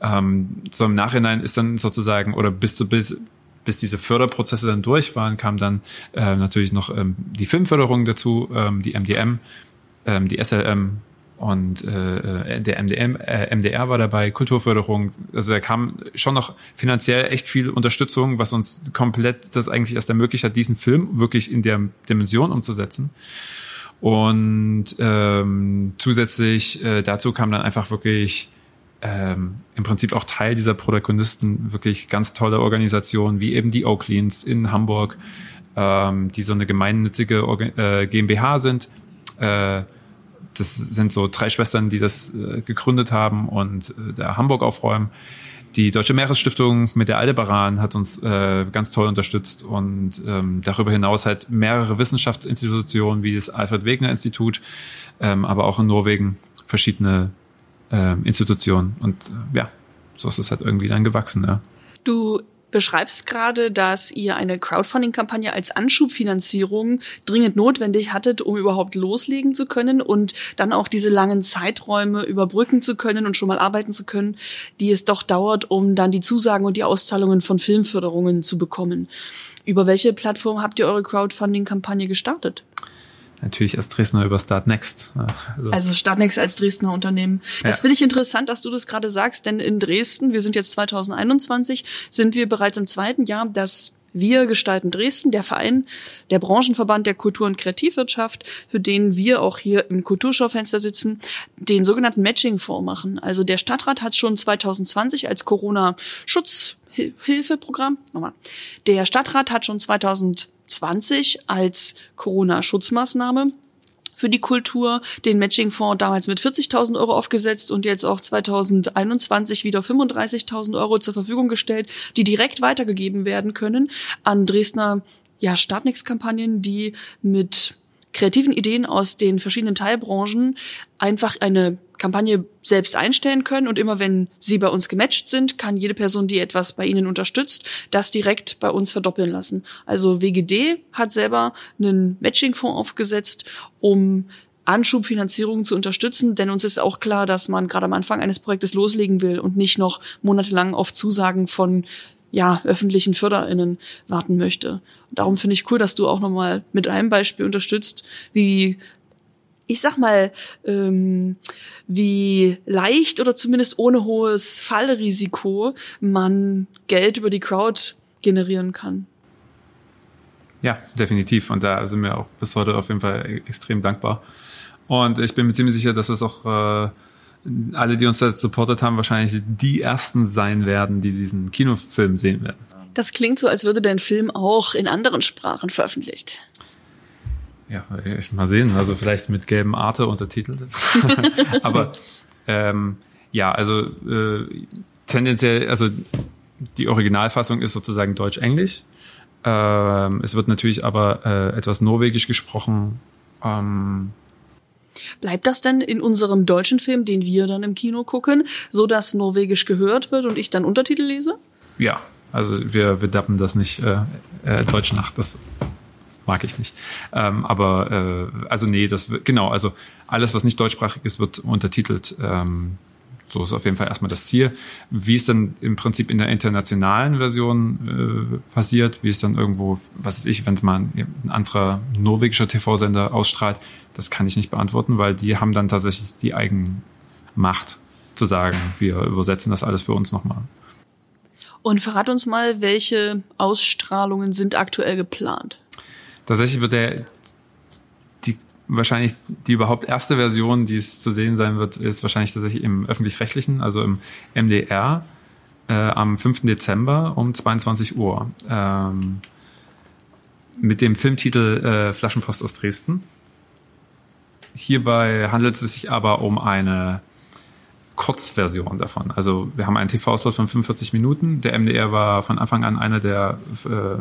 Ähm, so im Nachhinein ist dann sozusagen, oder bis zu bis, bis diese Förderprozesse dann durch waren, kam dann äh, natürlich noch ähm, die Filmförderung dazu, ähm, die MDM, ähm, die SLM und äh, der MDM, äh, MDR war dabei, Kulturförderung. Also da kam schon noch finanziell echt viel Unterstützung, was uns komplett das eigentlich erst ermöglicht hat, diesen Film wirklich in der Dimension umzusetzen. Und ähm, zusätzlich äh, dazu kam dann einfach wirklich ähm, im Prinzip auch Teil dieser Protagonisten wirklich ganz tolle Organisationen wie eben die Oakleans in Hamburg, ähm, die so eine gemeinnützige Organ äh, GmbH sind, Äh, das sind so drei Schwestern, die das äh, gegründet haben und äh, der Hamburg aufräumen. Die Deutsche Meeresstiftung mit der Aldebaran hat uns äh, ganz toll unterstützt und ähm, darüber hinaus halt mehrere Wissenschaftsinstitutionen wie das Alfred Wegener Institut, ähm, aber auch in Norwegen verschiedene ähm, Institutionen und äh, ja, so ist es halt irgendwie dann gewachsen. Ja. Du beschreibst gerade, dass ihr eine Crowdfunding-Kampagne als Anschubfinanzierung dringend notwendig hattet, um überhaupt loslegen zu können und dann auch diese langen Zeiträume überbrücken zu können und schon mal arbeiten zu können, die es doch dauert, um dann die Zusagen und die Auszahlungen von Filmförderungen zu bekommen. Über welche Plattform habt ihr eure Crowdfunding-Kampagne gestartet? Natürlich als Dresdner über Startnext. Also, also Startnext als Dresdner Unternehmen. Das ja. finde ich interessant, dass du das gerade sagst, denn in Dresden, wir sind jetzt 2021, sind wir bereits im zweiten Jahr, dass wir gestalten Dresden, der Verein, der Branchenverband der Kultur- und Kreativwirtschaft, für den wir auch hier im Kulturschaufenster sitzen, den sogenannten Matching-Fonds machen. Also der Stadtrat hat schon 2020 als Corona-Schutzhilfeprogramm, nochmal, der Stadtrat hat schon 2020 2020 als Corona-Schutzmaßnahme für die Kultur. Den Matching-Fonds damals mit 40.000 Euro aufgesetzt und jetzt auch 2021 wieder 35.000 Euro zur Verfügung gestellt, die direkt weitergegeben werden können an Dresdner ja, Startnext-Kampagnen, die mit kreativen Ideen aus den verschiedenen Teilbranchen einfach eine Kampagne selbst einstellen können und immer wenn sie bei uns gematcht sind, kann jede Person, die etwas bei ihnen unterstützt, das direkt bei uns verdoppeln lassen. Also WGD hat selber einen Matching-Fonds aufgesetzt, um Anschubfinanzierungen zu unterstützen, denn uns ist auch klar, dass man gerade am Anfang eines Projektes loslegen will und nicht noch monatelang auf Zusagen von ja, öffentlichen FörderInnen warten möchte. Und darum finde ich cool, dass du auch nochmal mit einem Beispiel unterstützt, wie ich sag mal, ähm, wie leicht oder zumindest ohne hohes Fallrisiko man Geld über die Crowd generieren kann. Ja, definitiv. Und da sind wir auch bis heute auf jeden Fall extrem dankbar. Und ich bin mir ziemlich sicher, dass es auch äh, alle, die uns da supportet haben, wahrscheinlich die ersten sein werden, die diesen Kinofilm sehen werden. Das klingt so, als würde dein Film auch in anderen Sprachen veröffentlicht. Ja, ich mal sehen. Also vielleicht mit gelben Arte untertitelt. Aber ähm, ja, also äh, tendenziell, also die Originalfassung ist sozusagen Deutsch-Englisch. Ähm, es wird natürlich aber äh, etwas Norwegisch gesprochen. Ähm, Bleibt das denn in unserem deutschen Film, den wir dann im Kino gucken, so dass Norwegisch gehört wird und ich dann Untertitel lese? Ja, also wir, wir dappen das nicht äh, äh, Deutsch nach. Das mag ich nicht. Ähm, aber äh, also nee, das genau, also alles, was nicht deutschsprachig ist, wird untertitelt. Ähm, so ist auf jeden Fall erstmal das Ziel. Wie es dann im Prinzip in der internationalen Version äh, passiert, wie es dann irgendwo, was weiß ich, wenn es mal ein, ein anderer norwegischer TV-Sender ausstrahlt, das kann ich nicht beantworten, weil die haben dann tatsächlich die Eigenmacht zu sagen, wir übersetzen das alles für uns nochmal. Und verrat uns mal, welche Ausstrahlungen sind aktuell geplant? Tatsächlich wird der wahrscheinlich die überhaupt erste Version, die es zu sehen sein wird, ist wahrscheinlich tatsächlich im öffentlich-rechtlichen, also im MDR äh, am 5. Dezember um 22 Uhr. Ähm, mit dem Filmtitel äh, Flaschenpost aus Dresden. Hierbei handelt es sich aber um eine Kurzversion davon. Also wir haben einen TV-Slot von 45 Minuten. Der MDR war von Anfang an einer der äh,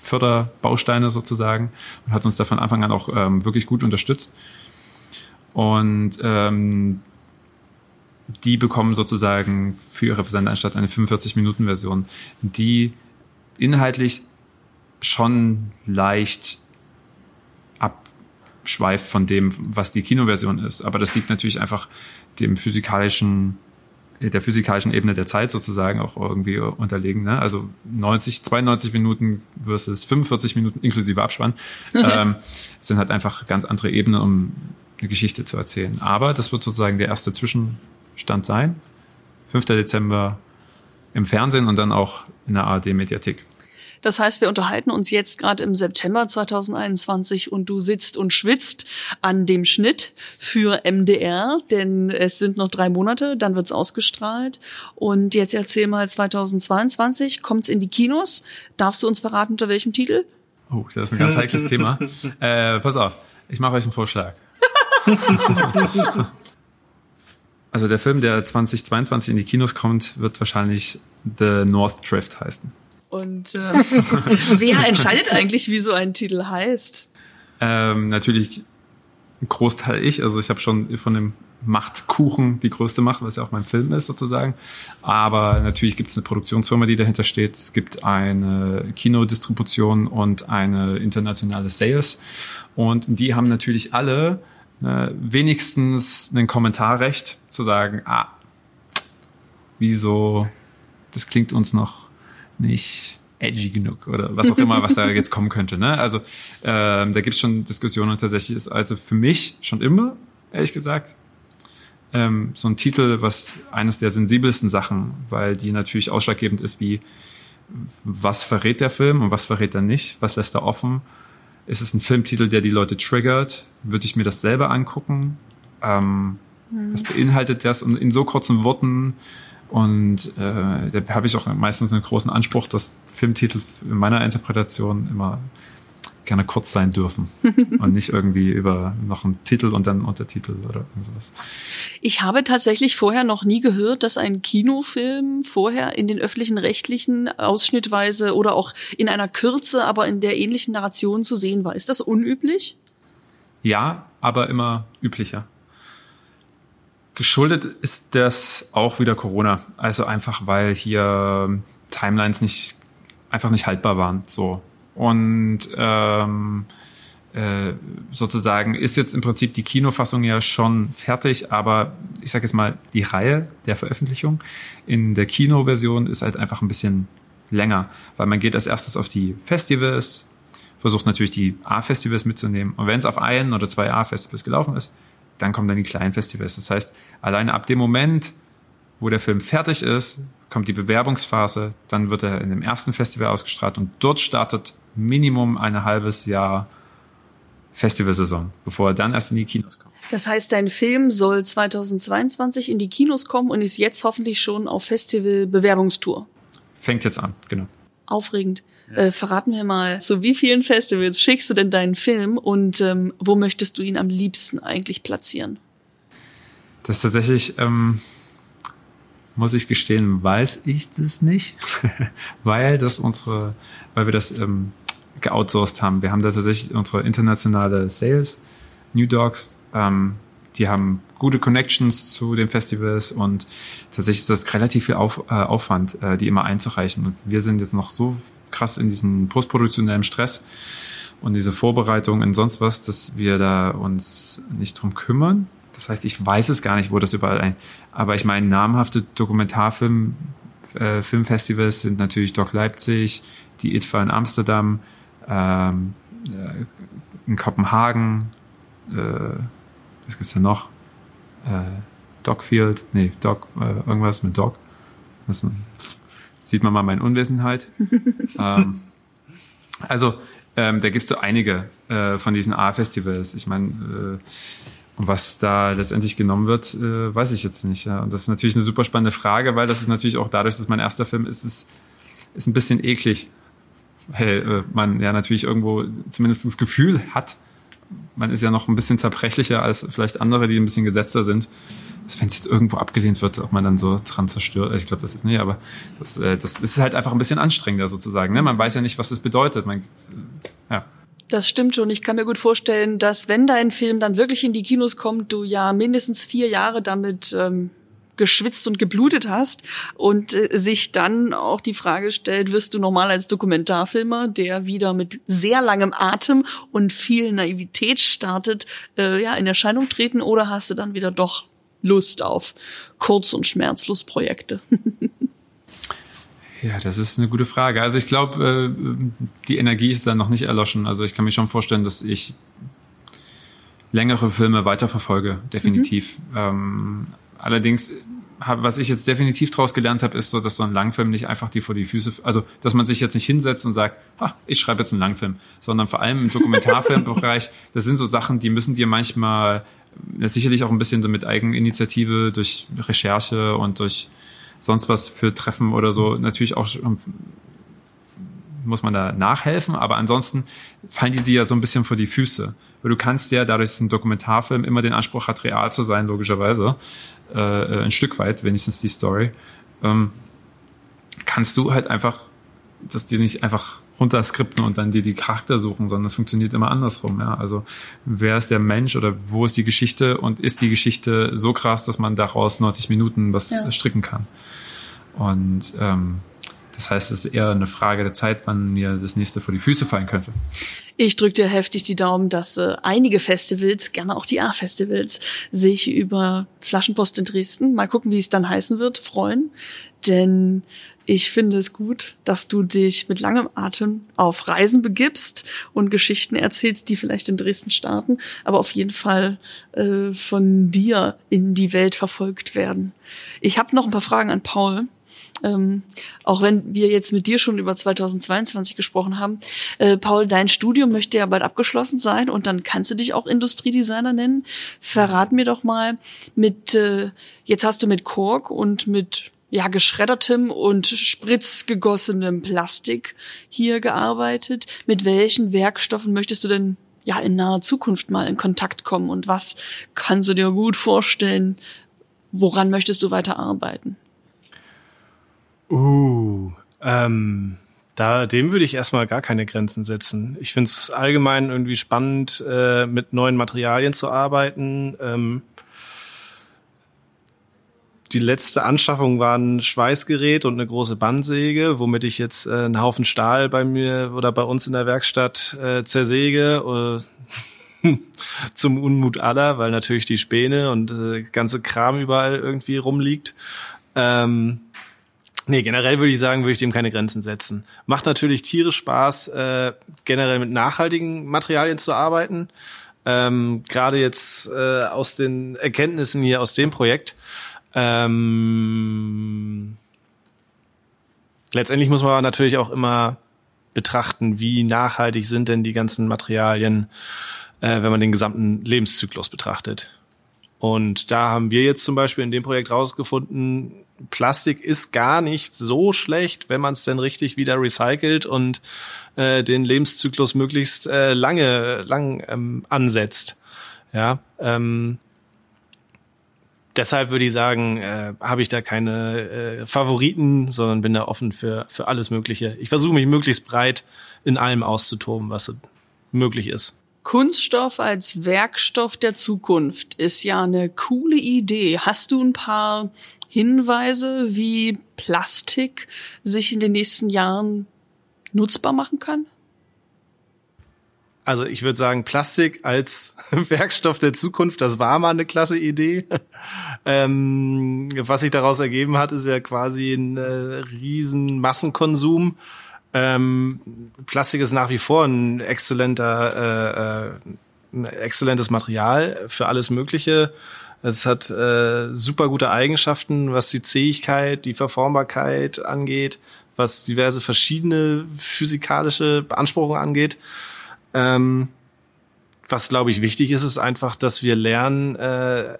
Förderbausteine sozusagen und hat uns da von Anfang an auch ähm, wirklich gut unterstützt. Und ähm, die bekommen sozusagen für ihre Versendanstalt eine 45-Minuten-Version, die inhaltlich schon leicht abschweift von dem, was die Kinoversion ist. Aber das liegt natürlich einfach dem physikalischen der physikalischen Ebene der Zeit sozusagen auch irgendwie unterlegen. Ne? Also 90, 92 Minuten versus 45 Minuten inklusive Abspann ähm, sind halt einfach ganz andere Ebenen, um eine Geschichte zu erzählen. Aber das wird sozusagen der erste Zwischenstand sein. 5. Dezember im Fernsehen und dann auch in der ARD-Mediathek. Das heißt, wir unterhalten uns jetzt gerade im September 2021 und du sitzt und schwitzt an dem Schnitt für MDR, denn es sind noch drei Monate, dann wird's ausgestrahlt. Und jetzt erzähl mal, 2022 kommt's in die Kinos. Darfst du uns verraten, unter welchem Titel? Oh, das ist ein ganz heikles Thema. Äh, pass auf. Ich mache euch einen Vorschlag. also der Film, der 2022 in die Kinos kommt, wird wahrscheinlich The North Drift heißen. Und äh, wer entscheidet eigentlich, wie so ein Titel heißt? Ähm, natürlich ein Großteil ich. Also ich habe schon von dem Machtkuchen die größte Macht, was ja auch mein Film ist sozusagen. Aber natürlich gibt es eine Produktionsfirma, die dahinter steht. Es gibt eine Kinodistribution und eine internationale Sales. Und die haben natürlich alle äh, wenigstens ein Kommentarrecht zu sagen, ah, wieso, das klingt uns noch nicht edgy genug oder was auch immer, was da jetzt kommen könnte. Ne? Also ähm, da gibt's schon Diskussionen und tatsächlich ist also für mich schon immer, ehrlich gesagt, ähm, so ein Titel, was eines der sensibelsten Sachen, weil die natürlich ausschlaggebend ist, wie was verrät der Film und was verrät er nicht, was lässt er offen. Ist es ein Filmtitel, der die Leute triggert? Würde ich mir das selber angucken? Ähm, mhm. Was beinhaltet das? Und in so kurzen Worten und äh, da habe ich auch meistens einen großen Anspruch, dass Filmtitel in meiner Interpretation immer gerne kurz sein dürfen und nicht irgendwie über noch einen Titel und dann Untertitel oder sowas. Ich habe tatsächlich vorher noch nie gehört, dass ein Kinofilm vorher in den öffentlichen rechtlichen ausschnittweise oder auch in einer Kürze, aber in der ähnlichen Narration zu sehen war. Ist das unüblich? Ja, aber immer üblicher. Geschuldet ist das auch wieder Corona. Also einfach, weil hier Timelines nicht einfach nicht haltbar waren. So. Und ähm, äh, sozusagen ist jetzt im Prinzip die Kinofassung ja schon fertig, aber ich sage jetzt mal, die Reihe der Veröffentlichung in der Kinoversion ist halt einfach ein bisschen länger, weil man geht als erstes auf die Festivals, versucht natürlich die A-Festivals mitzunehmen. Und wenn es auf ein oder zwei A-Festivals gelaufen ist, dann kommen dann die kleinen Festivals. Das heißt, alleine ab dem Moment, wo der Film fertig ist, kommt die Bewerbungsphase, dann wird er in dem ersten Festival ausgestrahlt und dort startet Minimum ein halbes Jahr Festivalsaison, bevor er dann erst in die Kinos kommt. Das heißt, dein Film soll 2022 in die Kinos kommen und ist jetzt hoffentlich schon auf Festival-Bewerbungstour. Fängt jetzt an, genau. Aufregend. Äh, verrat mir mal, zu wie vielen Festivals schickst du denn deinen Film und ähm, wo möchtest du ihn am liebsten eigentlich platzieren? Das ist tatsächlich, ähm, muss ich gestehen, weiß ich das nicht, weil das unsere, weil wir das ähm, geoutsourced haben. Wir haben da tatsächlich unsere internationale Sales, New Dogs, ähm, die haben gute Connections zu den Festivals und tatsächlich ist das relativ viel Auf, äh, Aufwand, äh, die immer einzureichen. Und wir sind jetzt noch so krass in diesen postproduktionellen Stress und diese Vorbereitung und sonst was, dass wir da uns nicht drum kümmern. Das heißt, ich weiß es gar nicht, wo das überall ein. Aber ich meine, namhafte Dokumentarfilm, äh, Filmfestivals sind natürlich Doc Leipzig, die ITFA in Amsterdam, ähm, äh, in Kopenhagen, äh, was gibt's da noch? Äh, Dogfield, nee, Dog, äh, irgendwas mit Dog. Das sieht man mal meine Unwissenheit. ähm, also, ähm, da gibt's so einige äh, von diesen A-Festivals. Ich meine, äh, was da letztendlich genommen wird, äh, weiß ich jetzt nicht. Ja. Und das ist natürlich eine super spannende Frage, weil das ist natürlich auch dadurch, dass mein erster Film ist, ist, ist ein bisschen eklig. Weil äh, man ja natürlich irgendwo zumindest das Gefühl hat, man ist ja noch ein bisschen zerbrechlicher als vielleicht andere, die ein bisschen gesetzter sind wenn es jetzt irgendwo abgelehnt wird, ob man dann so dran zerstört. Ich glaube, das ist nicht, aber das, äh, das ist halt einfach ein bisschen anstrengender sozusagen. Ne? Man weiß ja nicht, was das bedeutet. Man, ja. Das stimmt schon. Ich kann mir gut vorstellen, dass wenn dein Film dann wirklich in die Kinos kommt, du ja mindestens vier Jahre damit ähm, geschwitzt und geblutet hast und äh, sich dann auch die Frage stellt, wirst du normal als Dokumentarfilmer, der wieder mit sehr langem Atem und viel Naivität startet, äh, ja in Erscheinung treten oder hast du dann wieder doch Lust auf Kurz- und Schmerzlos-Projekte? Ja, das ist eine gute Frage. Also ich glaube, äh, die Energie ist dann noch nicht erloschen. Also ich kann mir schon vorstellen, dass ich längere Filme weiterverfolge, definitiv. Mhm. Allerdings, was ich jetzt definitiv daraus gelernt habe, ist so, dass so ein Langfilm nicht einfach die vor die Füße, also dass man sich jetzt nicht hinsetzt und sagt, ha, ich schreibe jetzt einen Langfilm, sondern vor allem im Dokumentarfilmbereich, das sind so Sachen, die müssen dir manchmal sicherlich auch ein bisschen so mit Eigeninitiative durch Recherche und durch sonst was für Treffen oder so natürlich auch muss man da nachhelfen, aber ansonsten fallen die dir ja so ein bisschen vor die Füße. Weil du kannst ja, dadurch, dass es ein Dokumentarfilm immer den Anspruch hat, real zu sein, logischerweise, äh, äh, ein Stück weit, wenigstens die Story, ähm, kannst du halt einfach, dass die nicht einfach runterskripten und dann dir die Charakter suchen, sondern es funktioniert immer andersrum. Ja? Also wer ist der Mensch oder wo ist die Geschichte und ist die Geschichte so krass, dass man daraus 90 Minuten was ja. stricken kann. Und ähm, das heißt, es ist eher eine Frage der Zeit, wann mir das nächste vor die Füße fallen könnte. Ich drücke dir heftig die Daumen, dass äh, einige Festivals, gerne auch die A-Festivals, sich über Flaschenpost in Dresden, mal gucken, wie es dann heißen wird, freuen. Denn ich finde es gut, dass du dich mit langem Atem auf Reisen begibst und Geschichten erzählst, die vielleicht in Dresden starten, aber auf jeden Fall äh, von dir in die Welt verfolgt werden. Ich habe noch ein paar Fragen an Paul. Ähm, auch wenn wir jetzt mit dir schon über 2022 gesprochen haben. Äh, Paul, dein Studium möchte ja bald abgeschlossen sein und dann kannst du dich auch Industriedesigner nennen. Verrat mir doch mal mit, äh, jetzt hast du mit Kork und mit ja, geschreddertem und spritzgegossenem Plastik hier gearbeitet. Mit welchen Werkstoffen möchtest du denn ja in naher Zukunft mal in Kontakt kommen und was kannst du dir gut vorstellen? Woran möchtest du weiter arbeiten? Uh, ähm, da, dem würde ich erstmal gar keine Grenzen setzen. Ich finde es allgemein irgendwie spannend, äh, mit neuen Materialien zu arbeiten. Ähm, die letzte Anschaffung war ein Schweißgerät und eine große Bandsäge, womit ich jetzt äh, einen Haufen Stahl bei mir oder bei uns in der Werkstatt äh, zersäge. Äh, zum Unmut aller, weil natürlich die Späne und äh, ganze Kram überall irgendwie rumliegt. Ähm, nee, generell würde ich sagen, würde ich dem keine Grenzen setzen. Macht natürlich tierisch Spaß, äh, generell mit nachhaltigen Materialien zu arbeiten. Ähm, Gerade jetzt äh, aus den Erkenntnissen hier aus dem Projekt ähm, letztendlich muss man natürlich auch immer betrachten, wie nachhaltig sind denn die ganzen Materialien, äh, wenn man den gesamten Lebenszyklus betrachtet. Und da haben wir jetzt zum Beispiel in dem Projekt rausgefunden, Plastik ist gar nicht so schlecht, wenn man es denn richtig wieder recycelt und äh, den Lebenszyklus möglichst äh, lange lang ähm, ansetzt. Ja, ähm, deshalb würde ich sagen, äh, habe ich da keine äh, Favoriten, sondern bin da offen für, für alles Mögliche. Ich versuche mich möglichst breit in allem auszutoben, was möglich ist. Kunststoff als Werkstoff der Zukunft ist ja eine coole Idee. Hast du ein paar Hinweise, wie Plastik sich in den nächsten Jahren nutzbar machen kann? Also ich würde sagen, Plastik als Werkstoff der Zukunft, das war mal eine klasse Idee. ähm, was sich daraus ergeben hat, ist ja quasi ein äh, riesen Massenkonsum. Ähm, Plastik ist nach wie vor ein exzellenter, äh, äh, ein exzellentes Material für alles Mögliche. Es hat äh, super gute Eigenschaften, was die Zähigkeit, die Verformbarkeit angeht, was diverse verschiedene physikalische Beanspruchungen angeht. Ähm, was, glaube ich, wichtig ist, ist einfach, dass wir lernen, äh,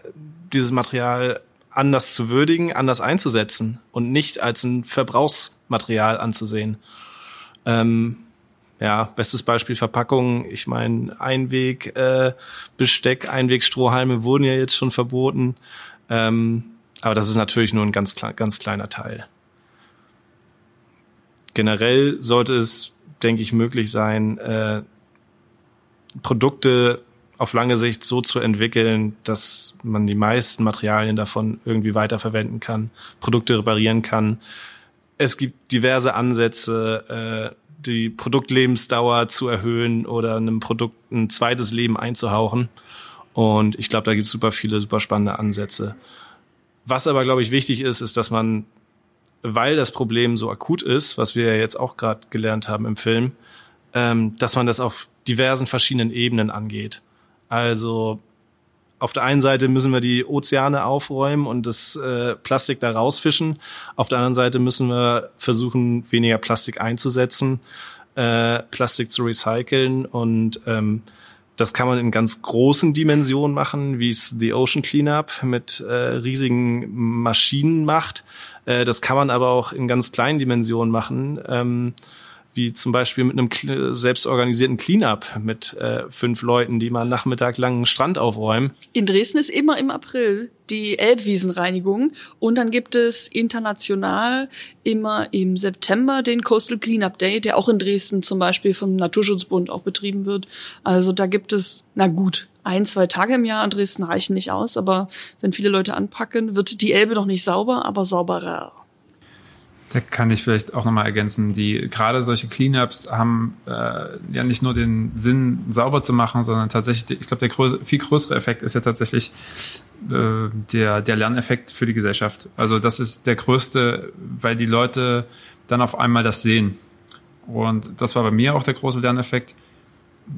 dieses Material anders zu würdigen, anders einzusetzen und nicht als ein Verbrauchsmaterial anzusehen. Ähm, ja, bestes Beispiel Verpackung. Ich meine, Einweg äh, Besteck, Einweg Strohhalme wurden ja jetzt schon verboten. Ähm, aber das ist natürlich nur ein ganz, ganz kleiner Teil. Generell sollte es, denke ich, möglich sein, äh, Produkte auf lange Sicht so zu entwickeln, dass man die meisten Materialien davon irgendwie weiterverwenden kann, Produkte reparieren kann. Es gibt diverse Ansätze, äh, die Produktlebensdauer zu erhöhen oder einem Produkt ein zweites Leben einzuhauchen. Und ich glaube, da gibt es super viele, super spannende Ansätze. Was aber, glaube ich, wichtig ist, ist, dass man, weil das Problem so akut ist, was wir ja jetzt auch gerade gelernt haben im Film, ähm, dass man das auf diversen verschiedenen Ebenen angeht. Also auf der einen Seite müssen wir die Ozeane aufräumen und das äh, Plastik da rausfischen. Auf der anderen Seite müssen wir versuchen, weniger Plastik einzusetzen, äh, Plastik zu recyceln und ähm, das kann man in ganz großen Dimensionen machen, wie es The Ocean Cleanup mit äh, riesigen Maschinen macht. Äh, das kann man aber auch in ganz kleinen Dimensionen machen. Ähm, wie zum Beispiel mit einem selbstorganisierten Cleanup mit äh, fünf Leuten, die mal Nachmittag lang einen Strand aufräumen. In Dresden ist immer im April die Elbwiesenreinigung und dann gibt es international immer im September den Coastal Cleanup Day, der auch in Dresden zum Beispiel vom Naturschutzbund auch betrieben wird. Also da gibt es, na gut, ein, zwei Tage im Jahr in Dresden reichen nicht aus, aber wenn viele Leute anpacken, wird die Elbe noch nicht sauber, aber sauberer. Da kann ich vielleicht auch nochmal ergänzen, die gerade solche Cleanups haben äh, ja nicht nur den Sinn, sauber zu machen, sondern tatsächlich, ich glaube, der größere, viel größere Effekt ist ja tatsächlich äh, der, der Lerneffekt für die Gesellschaft. Also das ist der größte, weil die Leute dann auf einmal das sehen. Und das war bei mir auch der große Lerneffekt,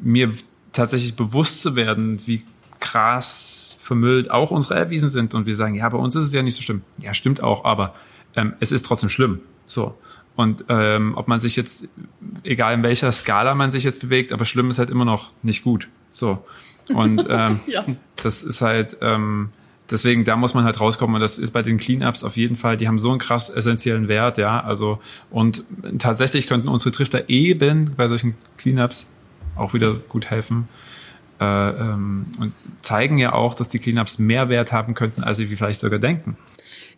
mir tatsächlich bewusst zu werden, wie krass vermüllt auch unsere Erwiesen sind. Und wir sagen, ja, bei uns ist es ja nicht so schlimm. Ja, stimmt auch, aber ähm, es ist trotzdem schlimm. So. Und ähm, ob man sich jetzt, egal in welcher Skala man sich jetzt bewegt, aber schlimm ist halt immer noch nicht gut. So. Und ähm, ja. das ist halt, ähm, deswegen, da muss man halt rauskommen. Und das ist bei den Cleanups auf jeden Fall, die haben so einen krass essentiellen Wert, ja. Also, und tatsächlich könnten unsere Trichter eben bei solchen Cleanups auch wieder gut helfen. Äh, ähm, und zeigen ja auch, dass die Cleanups mehr Wert haben könnten, als sie vielleicht sogar denken.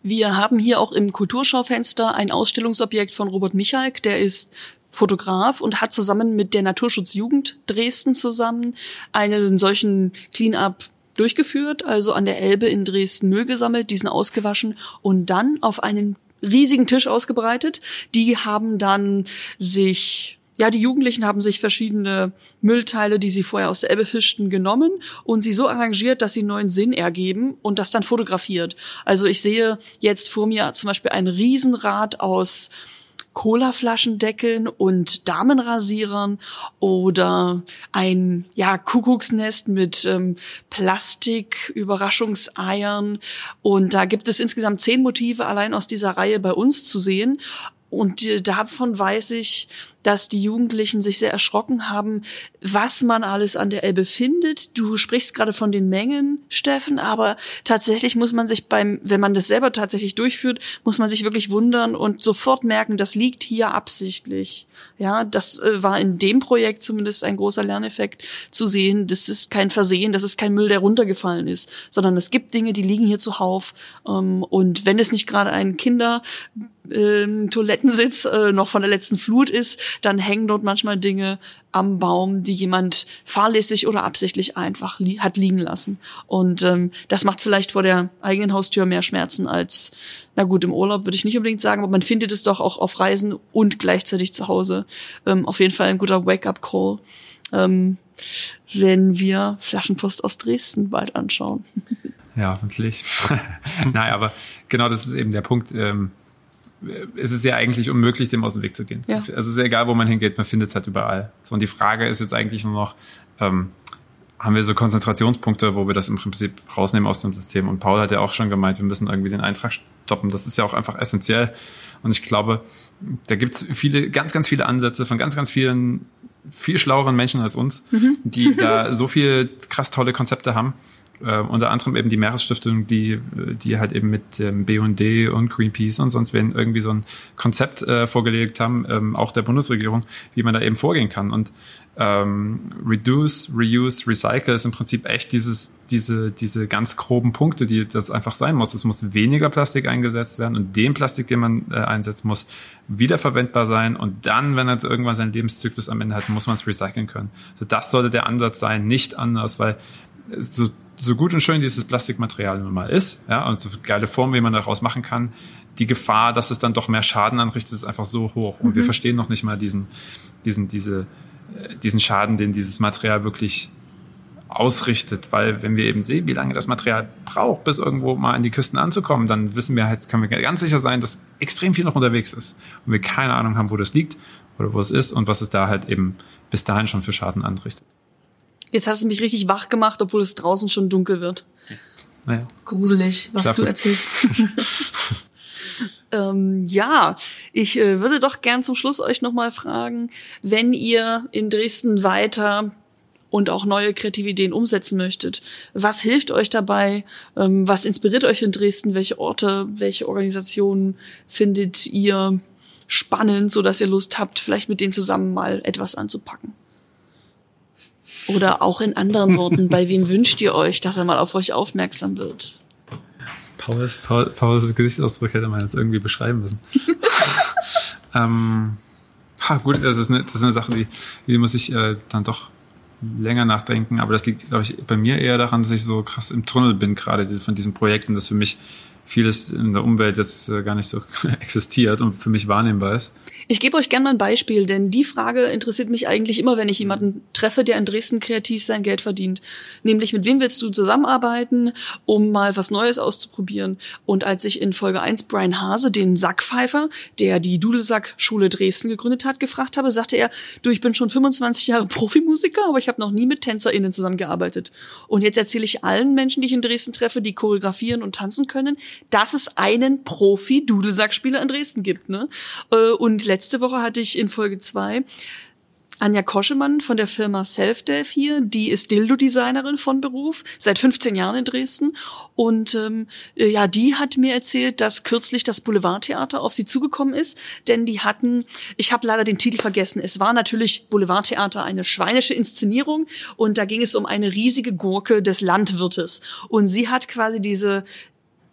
Wir haben hier auch im Kulturschaufenster ein Ausstellungsobjekt von Robert Michalk, der ist Fotograf und hat zusammen mit der Naturschutzjugend Dresden zusammen einen solchen Clean-up durchgeführt, also an der Elbe in Dresden Müll gesammelt, diesen ausgewaschen und dann auf einen riesigen Tisch ausgebreitet. Die haben dann sich ja, die Jugendlichen haben sich verschiedene Müllteile, die sie vorher aus der Elbe fischten, genommen und sie so arrangiert, dass sie neuen Sinn ergeben und das dann fotografiert. Also ich sehe jetzt vor mir zum Beispiel ein Riesenrad aus Colaflaschendeckeln und Damenrasierern oder ein ja Kuckucksnest mit ähm, Plastik-Überraschungseiern und da gibt es insgesamt zehn Motive allein aus dieser Reihe bei uns zu sehen und davon weiß ich, dass die Jugendlichen sich sehr erschrocken haben, was man alles an der Elbe findet. Du sprichst gerade von den Mengen, Steffen, aber tatsächlich muss man sich beim, wenn man das selber tatsächlich durchführt, muss man sich wirklich wundern und sofort merken, das liegt hier absichtlich. Ja, das äh, war in dem Projekt zumindest ein großer Lerneffekt zu sehen. Das ist kein Versehen, das ist kein Müll, der runtergefallen ist, sondern es gibt Dinge, die liegen hier zuhauf. Ähm, und wenn es nicht gerade ein Kinder ähm, Toilettensitz äh, noch von der letzten Flut ist, dann hängen dort manchmal Dinge am Baum, die jemand fahrlässig oder absichtlich einfach li hat liegen lassen. Und ähm, das macht vielleicht vor der eigenen Haustür mehr Schmerzen als, na gut, im Urlaub würde ich nicht unbedingt sagen, aber man findet es doch auch auf Reisen und gleichzeitig zu Hause. Ähm, auf jeden Fall ein guter Wake-up-Call. Ähm, wenn wir Flaschenpost aus Dresden bald anschauen. Ja, hoffentlich. Nein, aber genau das ist eben der Punkt. Ähm, es ist ja eigentlich unmöglich, dem aus dem Weg zu gehen. Ja. Also es ist ja egal, wo man hingeht, man findet es halt überall. So, und die Frage ist jetzt eigentlich nur noch, ähm, haben wir so Konzentrationspunkte, wo wir das im Prinzip rausnehmen aus dem System. Und Paul hat ja auch schon gemeint, wir müssen irgendwie den Eintrag stoppen. Das ist ja auch einfach essentiell. Und ich glaube, da gibt es viele, ganz, ganz viele Ansätze von ganz, ganz vielen, viel schlaueren Menschen als uns, mhm. die da so viel krass tolle Konzepte haben äh, unter anderem eben die Meeresstiftung, die, die halt eben mit ähm, BD und Greenpeace und sonst wen irgendwie so ein Konzept äh, vorgelegt haben, ähm, auch der Bundesregierung, wie man da eben vorgehen kann. Und ähm, Reduce, Reuse, Recycle ist im Prinzip echt dieses, diese, diese ganz groben Punkte, die das einfach sein muss. Es muss weniger Plastik eingesetzt werden und den Plastik, den man äh, einsetzt, muss wiederverwendbar sein und dann, wenn er irgendwann seinen Lebenszyklus am Ende hat, muss man es recyceln können. So, das sollte der Ansatz sein, nicht anders, weil so so gut und schön dieses Plastikmaterial nun mal ist, ja, und so geile Form, wie man daraus machen kann, die Gefahr, dass es dann doch mehr Schaden anrichtet, ist einfach so hoch. Und mhm. wir verstehen noch nicht mal diesen, diesen, diese, äh, diesen Schaden, den dieses Material wirklich ausrichtet, weil wenn wir eben sehen, wie lange das Material braucht, bis irgendwo mal an die Küsten anzukommen, dann wissen wir halt, können wir ganz sicher sein, dass extrem viel noch unterwegs ist und wir keine Ahnung haben, wo das liegt oder wo es ist und was es da halt eben bis dahin schon für Schaden anrichtet. Jetzt hast du mich richtig wach gemacht, obwohl es draußen schon dunkel wird. Naja. Gruselig, was Schlaf du gut. erzählst. ähm, ja, ich äh, würde doch gern zum Schluss euch nochmal fragen, wenn ihr in Dresden weiter und auch neue kreative Ideen umsetzen möchtet. Was hilft euch dabei? Ähm, was inspiriert euch in Dresden? Welche Orte, welche Organisationen findet ihr spannend, so dass ihr Lust habt, vielleicht mit denen zusammen mal etwas anzupacken? Oder auch in anderen Worten, bei wem wünscht ihr euch, dass er mal auf euch aufmerksam wird? Pauls, Paul, Pauls Gesichtsausdruck hätte man jetzt irgendwie beschreiben müssen. ähm, ha, gut, das ist, eine, das ist eine Sache, die, die muss ich äh, dann doch länger nachdenken. Aber das liegt, glaube ich, bei mir eher daran, dass ich so krass im Tunnel bin, gerade von diesem Projekt und dass für mich vieles in der Umwelt jetzt äh, gar nicht so existiert und für mich wahrnehmbar ist. Ich gebe euch gerne mal ein Beispiel, denn die Frage interessiert mich eigentlich immer, wenn ich jemanden treffe, der in Dresden kreativ sein Geld verdient. Nämlich, mit wem willst du zusammenarbeiten, um mal was Neues auszuprobieren? Und als ich in Folge 1 Brian Hase, den Sackpfeifer, der die Dudelsack-Schule Dresden gegründet hat, gefragt habe, sagte er, du, ich bin schon 25 Jahre Profimusiker, aber ich habe noch nie mit TänzerInnen zusammengearbeitet. Und jetzt erzähle ich allen Menschen, die ich in Dresden treffe, die choreografieren und tanzen können, dass es einen Profi-Dudelsackspieler in Dresden gibt. Ne? Äh, und letzte Woche hatte ich in Folge zwei Anja Koschemann von der Firma Selfdev hier, die ist Dildo-Designerin von Beruf, seit 15 Jahren in Dresden. Und ähm, ja, die hat mir erzählt, dass kürzlich das Boulevardtheater auf sie zugekommen ist, denn die hatten, ich habe leider den Titel vergessen, es war natürlich Boulevardtheater eine schweinische Inszenierung und da ging es um eine riesige Gurke des Landwirtes. Und sie hat quasi diese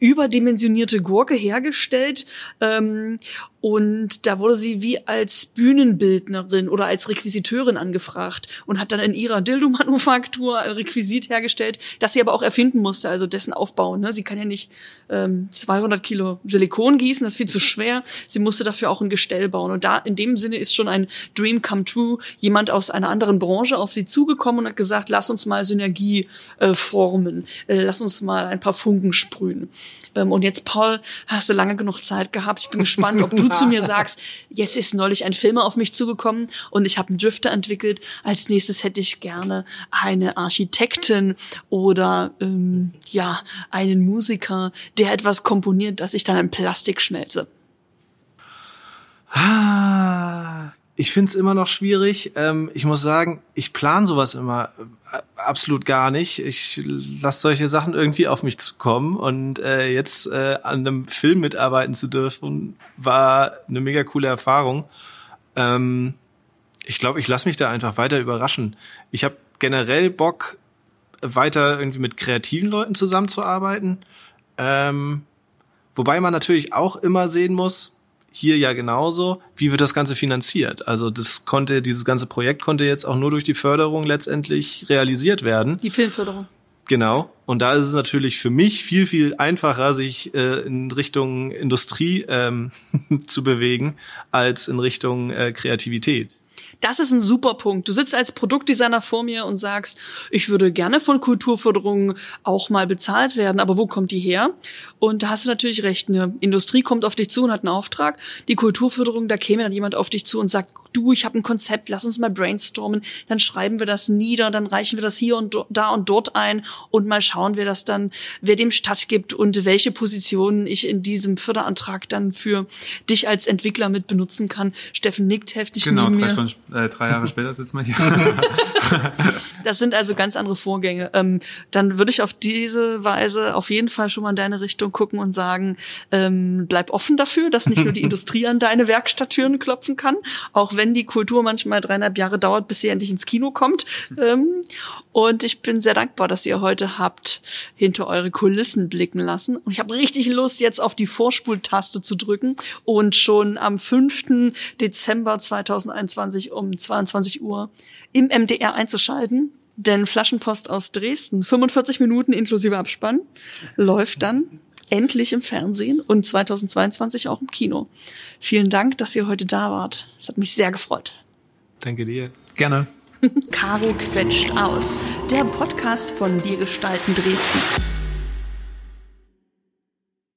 überdimensionierte Gurke hergestellt ähm, und da wurde sie wie als Bühnenbildnerin oder als Requisiteurin angefragt und hat dann in ihrer Dildo-Manufaktur ein Requisit hergestellt, das sie aber auch erfinden musste, also dessen Aufbau. Ne? Sie kann ja nicht ähm, 200 Kilo Silikon gießen, das ist viel zu schwer. Sie musste dafür auch ein Gestell bauen. Und da in dem Sinne ist schon ein Dream come true. Jemand aus einer anderen Branche auf sie zugekommen und hat gesagt, lass uns mal Synergie äh, formen, äh, lass uns mal ein paar Funken sprühen. Ähm, und jetzt, Paul, hast du lange genug Zeit gehabt. Ich bin gespannt, ob du zu mir sagst, jetzt ist neulich ein Film auf mich zugekommen und ich habe einen Drifter entwickelt. Als nächstes hätte ich gerne eine Architektin oder ähm, ja einen Musiker, der etwas komponiert, dass ich dann in Plastik schmelze. Ah, ich find's immer noch schwierig. Ähm, ich muss sagen, ich plan sowas immer äh, absolut gar nicht. Ich lasse solche Sachen irgendwie auf mich zukommen und äh, jetzt äh, an einem Film mitarbeiten zu dürfen, war eine mega coole Erfahrung. Ähm, ich glaube, ich lasse mich da einfach weiter überraschen. Ich habe generell Bock, weiter irgendwie mit kreativen Leuten zusammenzuarbeiten. Ähm, wobei man natürlich auch immer sehen muss, hier ja genauso. Wie wird das Ganze finanziert? Also das konnte, dieses ganze Projekt konnte jetzt auch nur durch die Förderung letztendlich realisiert werden. Die Filmförderung. Genau. Und da ist es natürlich für mich viel, viel einfacher, sich äh, in Richtung Industrie ähm, zu bewegen, als in Richtung äh, Kreativität. Das ist ein super Punkt. Du sitzt als Produktdesigner vor mir und sagst, ich würde gerne von Kulturförderung auch mal bezahlt werden, aber wo kommt die her? Und da hast du natürlich recht. Eine Industrie kommt auf dich zu und hat einen Auftrag. Die Kulturförderung, da käme dann jemand auf dich zu und sagt, du, ich habe ein Konzept, lass uns mal brainstormen, dann schreiben wir das nieder, dann reichen wir das hier und da und dort ein und mal schauen wir das dann, wer dem stattgibt und welche Positionen ich in diesem Förderantrag dann für dich als Entwickler mit benutzen kann. Steffen nickt heftig genau, neben drei mir. Stunden, äh, drei Jahre später sitzt man hier. das sind also ganz andere Vorgänge. Ähm, dann würde ich auf diese Weise auf jeden Fall schon mal in deine Richtung gucken und sagen, ähm, bleib offen dafür, dass nicht nur die Industrie an deine Werkstatttüren klopfen kann, auch wenn die Kultur manchmal dreieinhalb Jahre dauert, bis sie endlich ins Kino kommt. Ähm, und ich bin sehr dankbar, dass ihr heute habt hinter eure Kulissen blicken lassen. Und ich habe richtig Lust, jetzt auf die Vorspultaste zu drücken und schon am 5. Dezember 2021 um 22 Uhr im MDR einzuschalten. Denn Flaschenpost aus Dresden, 45 Minuten inklusive Abspann, läuft dann endlich im Fernsehen und 2022 auch im Kino. Vielen Dank, dass ihr heute da wart. Es hat mich sehr gefreut. Danke dir. Gerne. Caro quetscht aus. Der Podcast von Wir gestalten Dresden.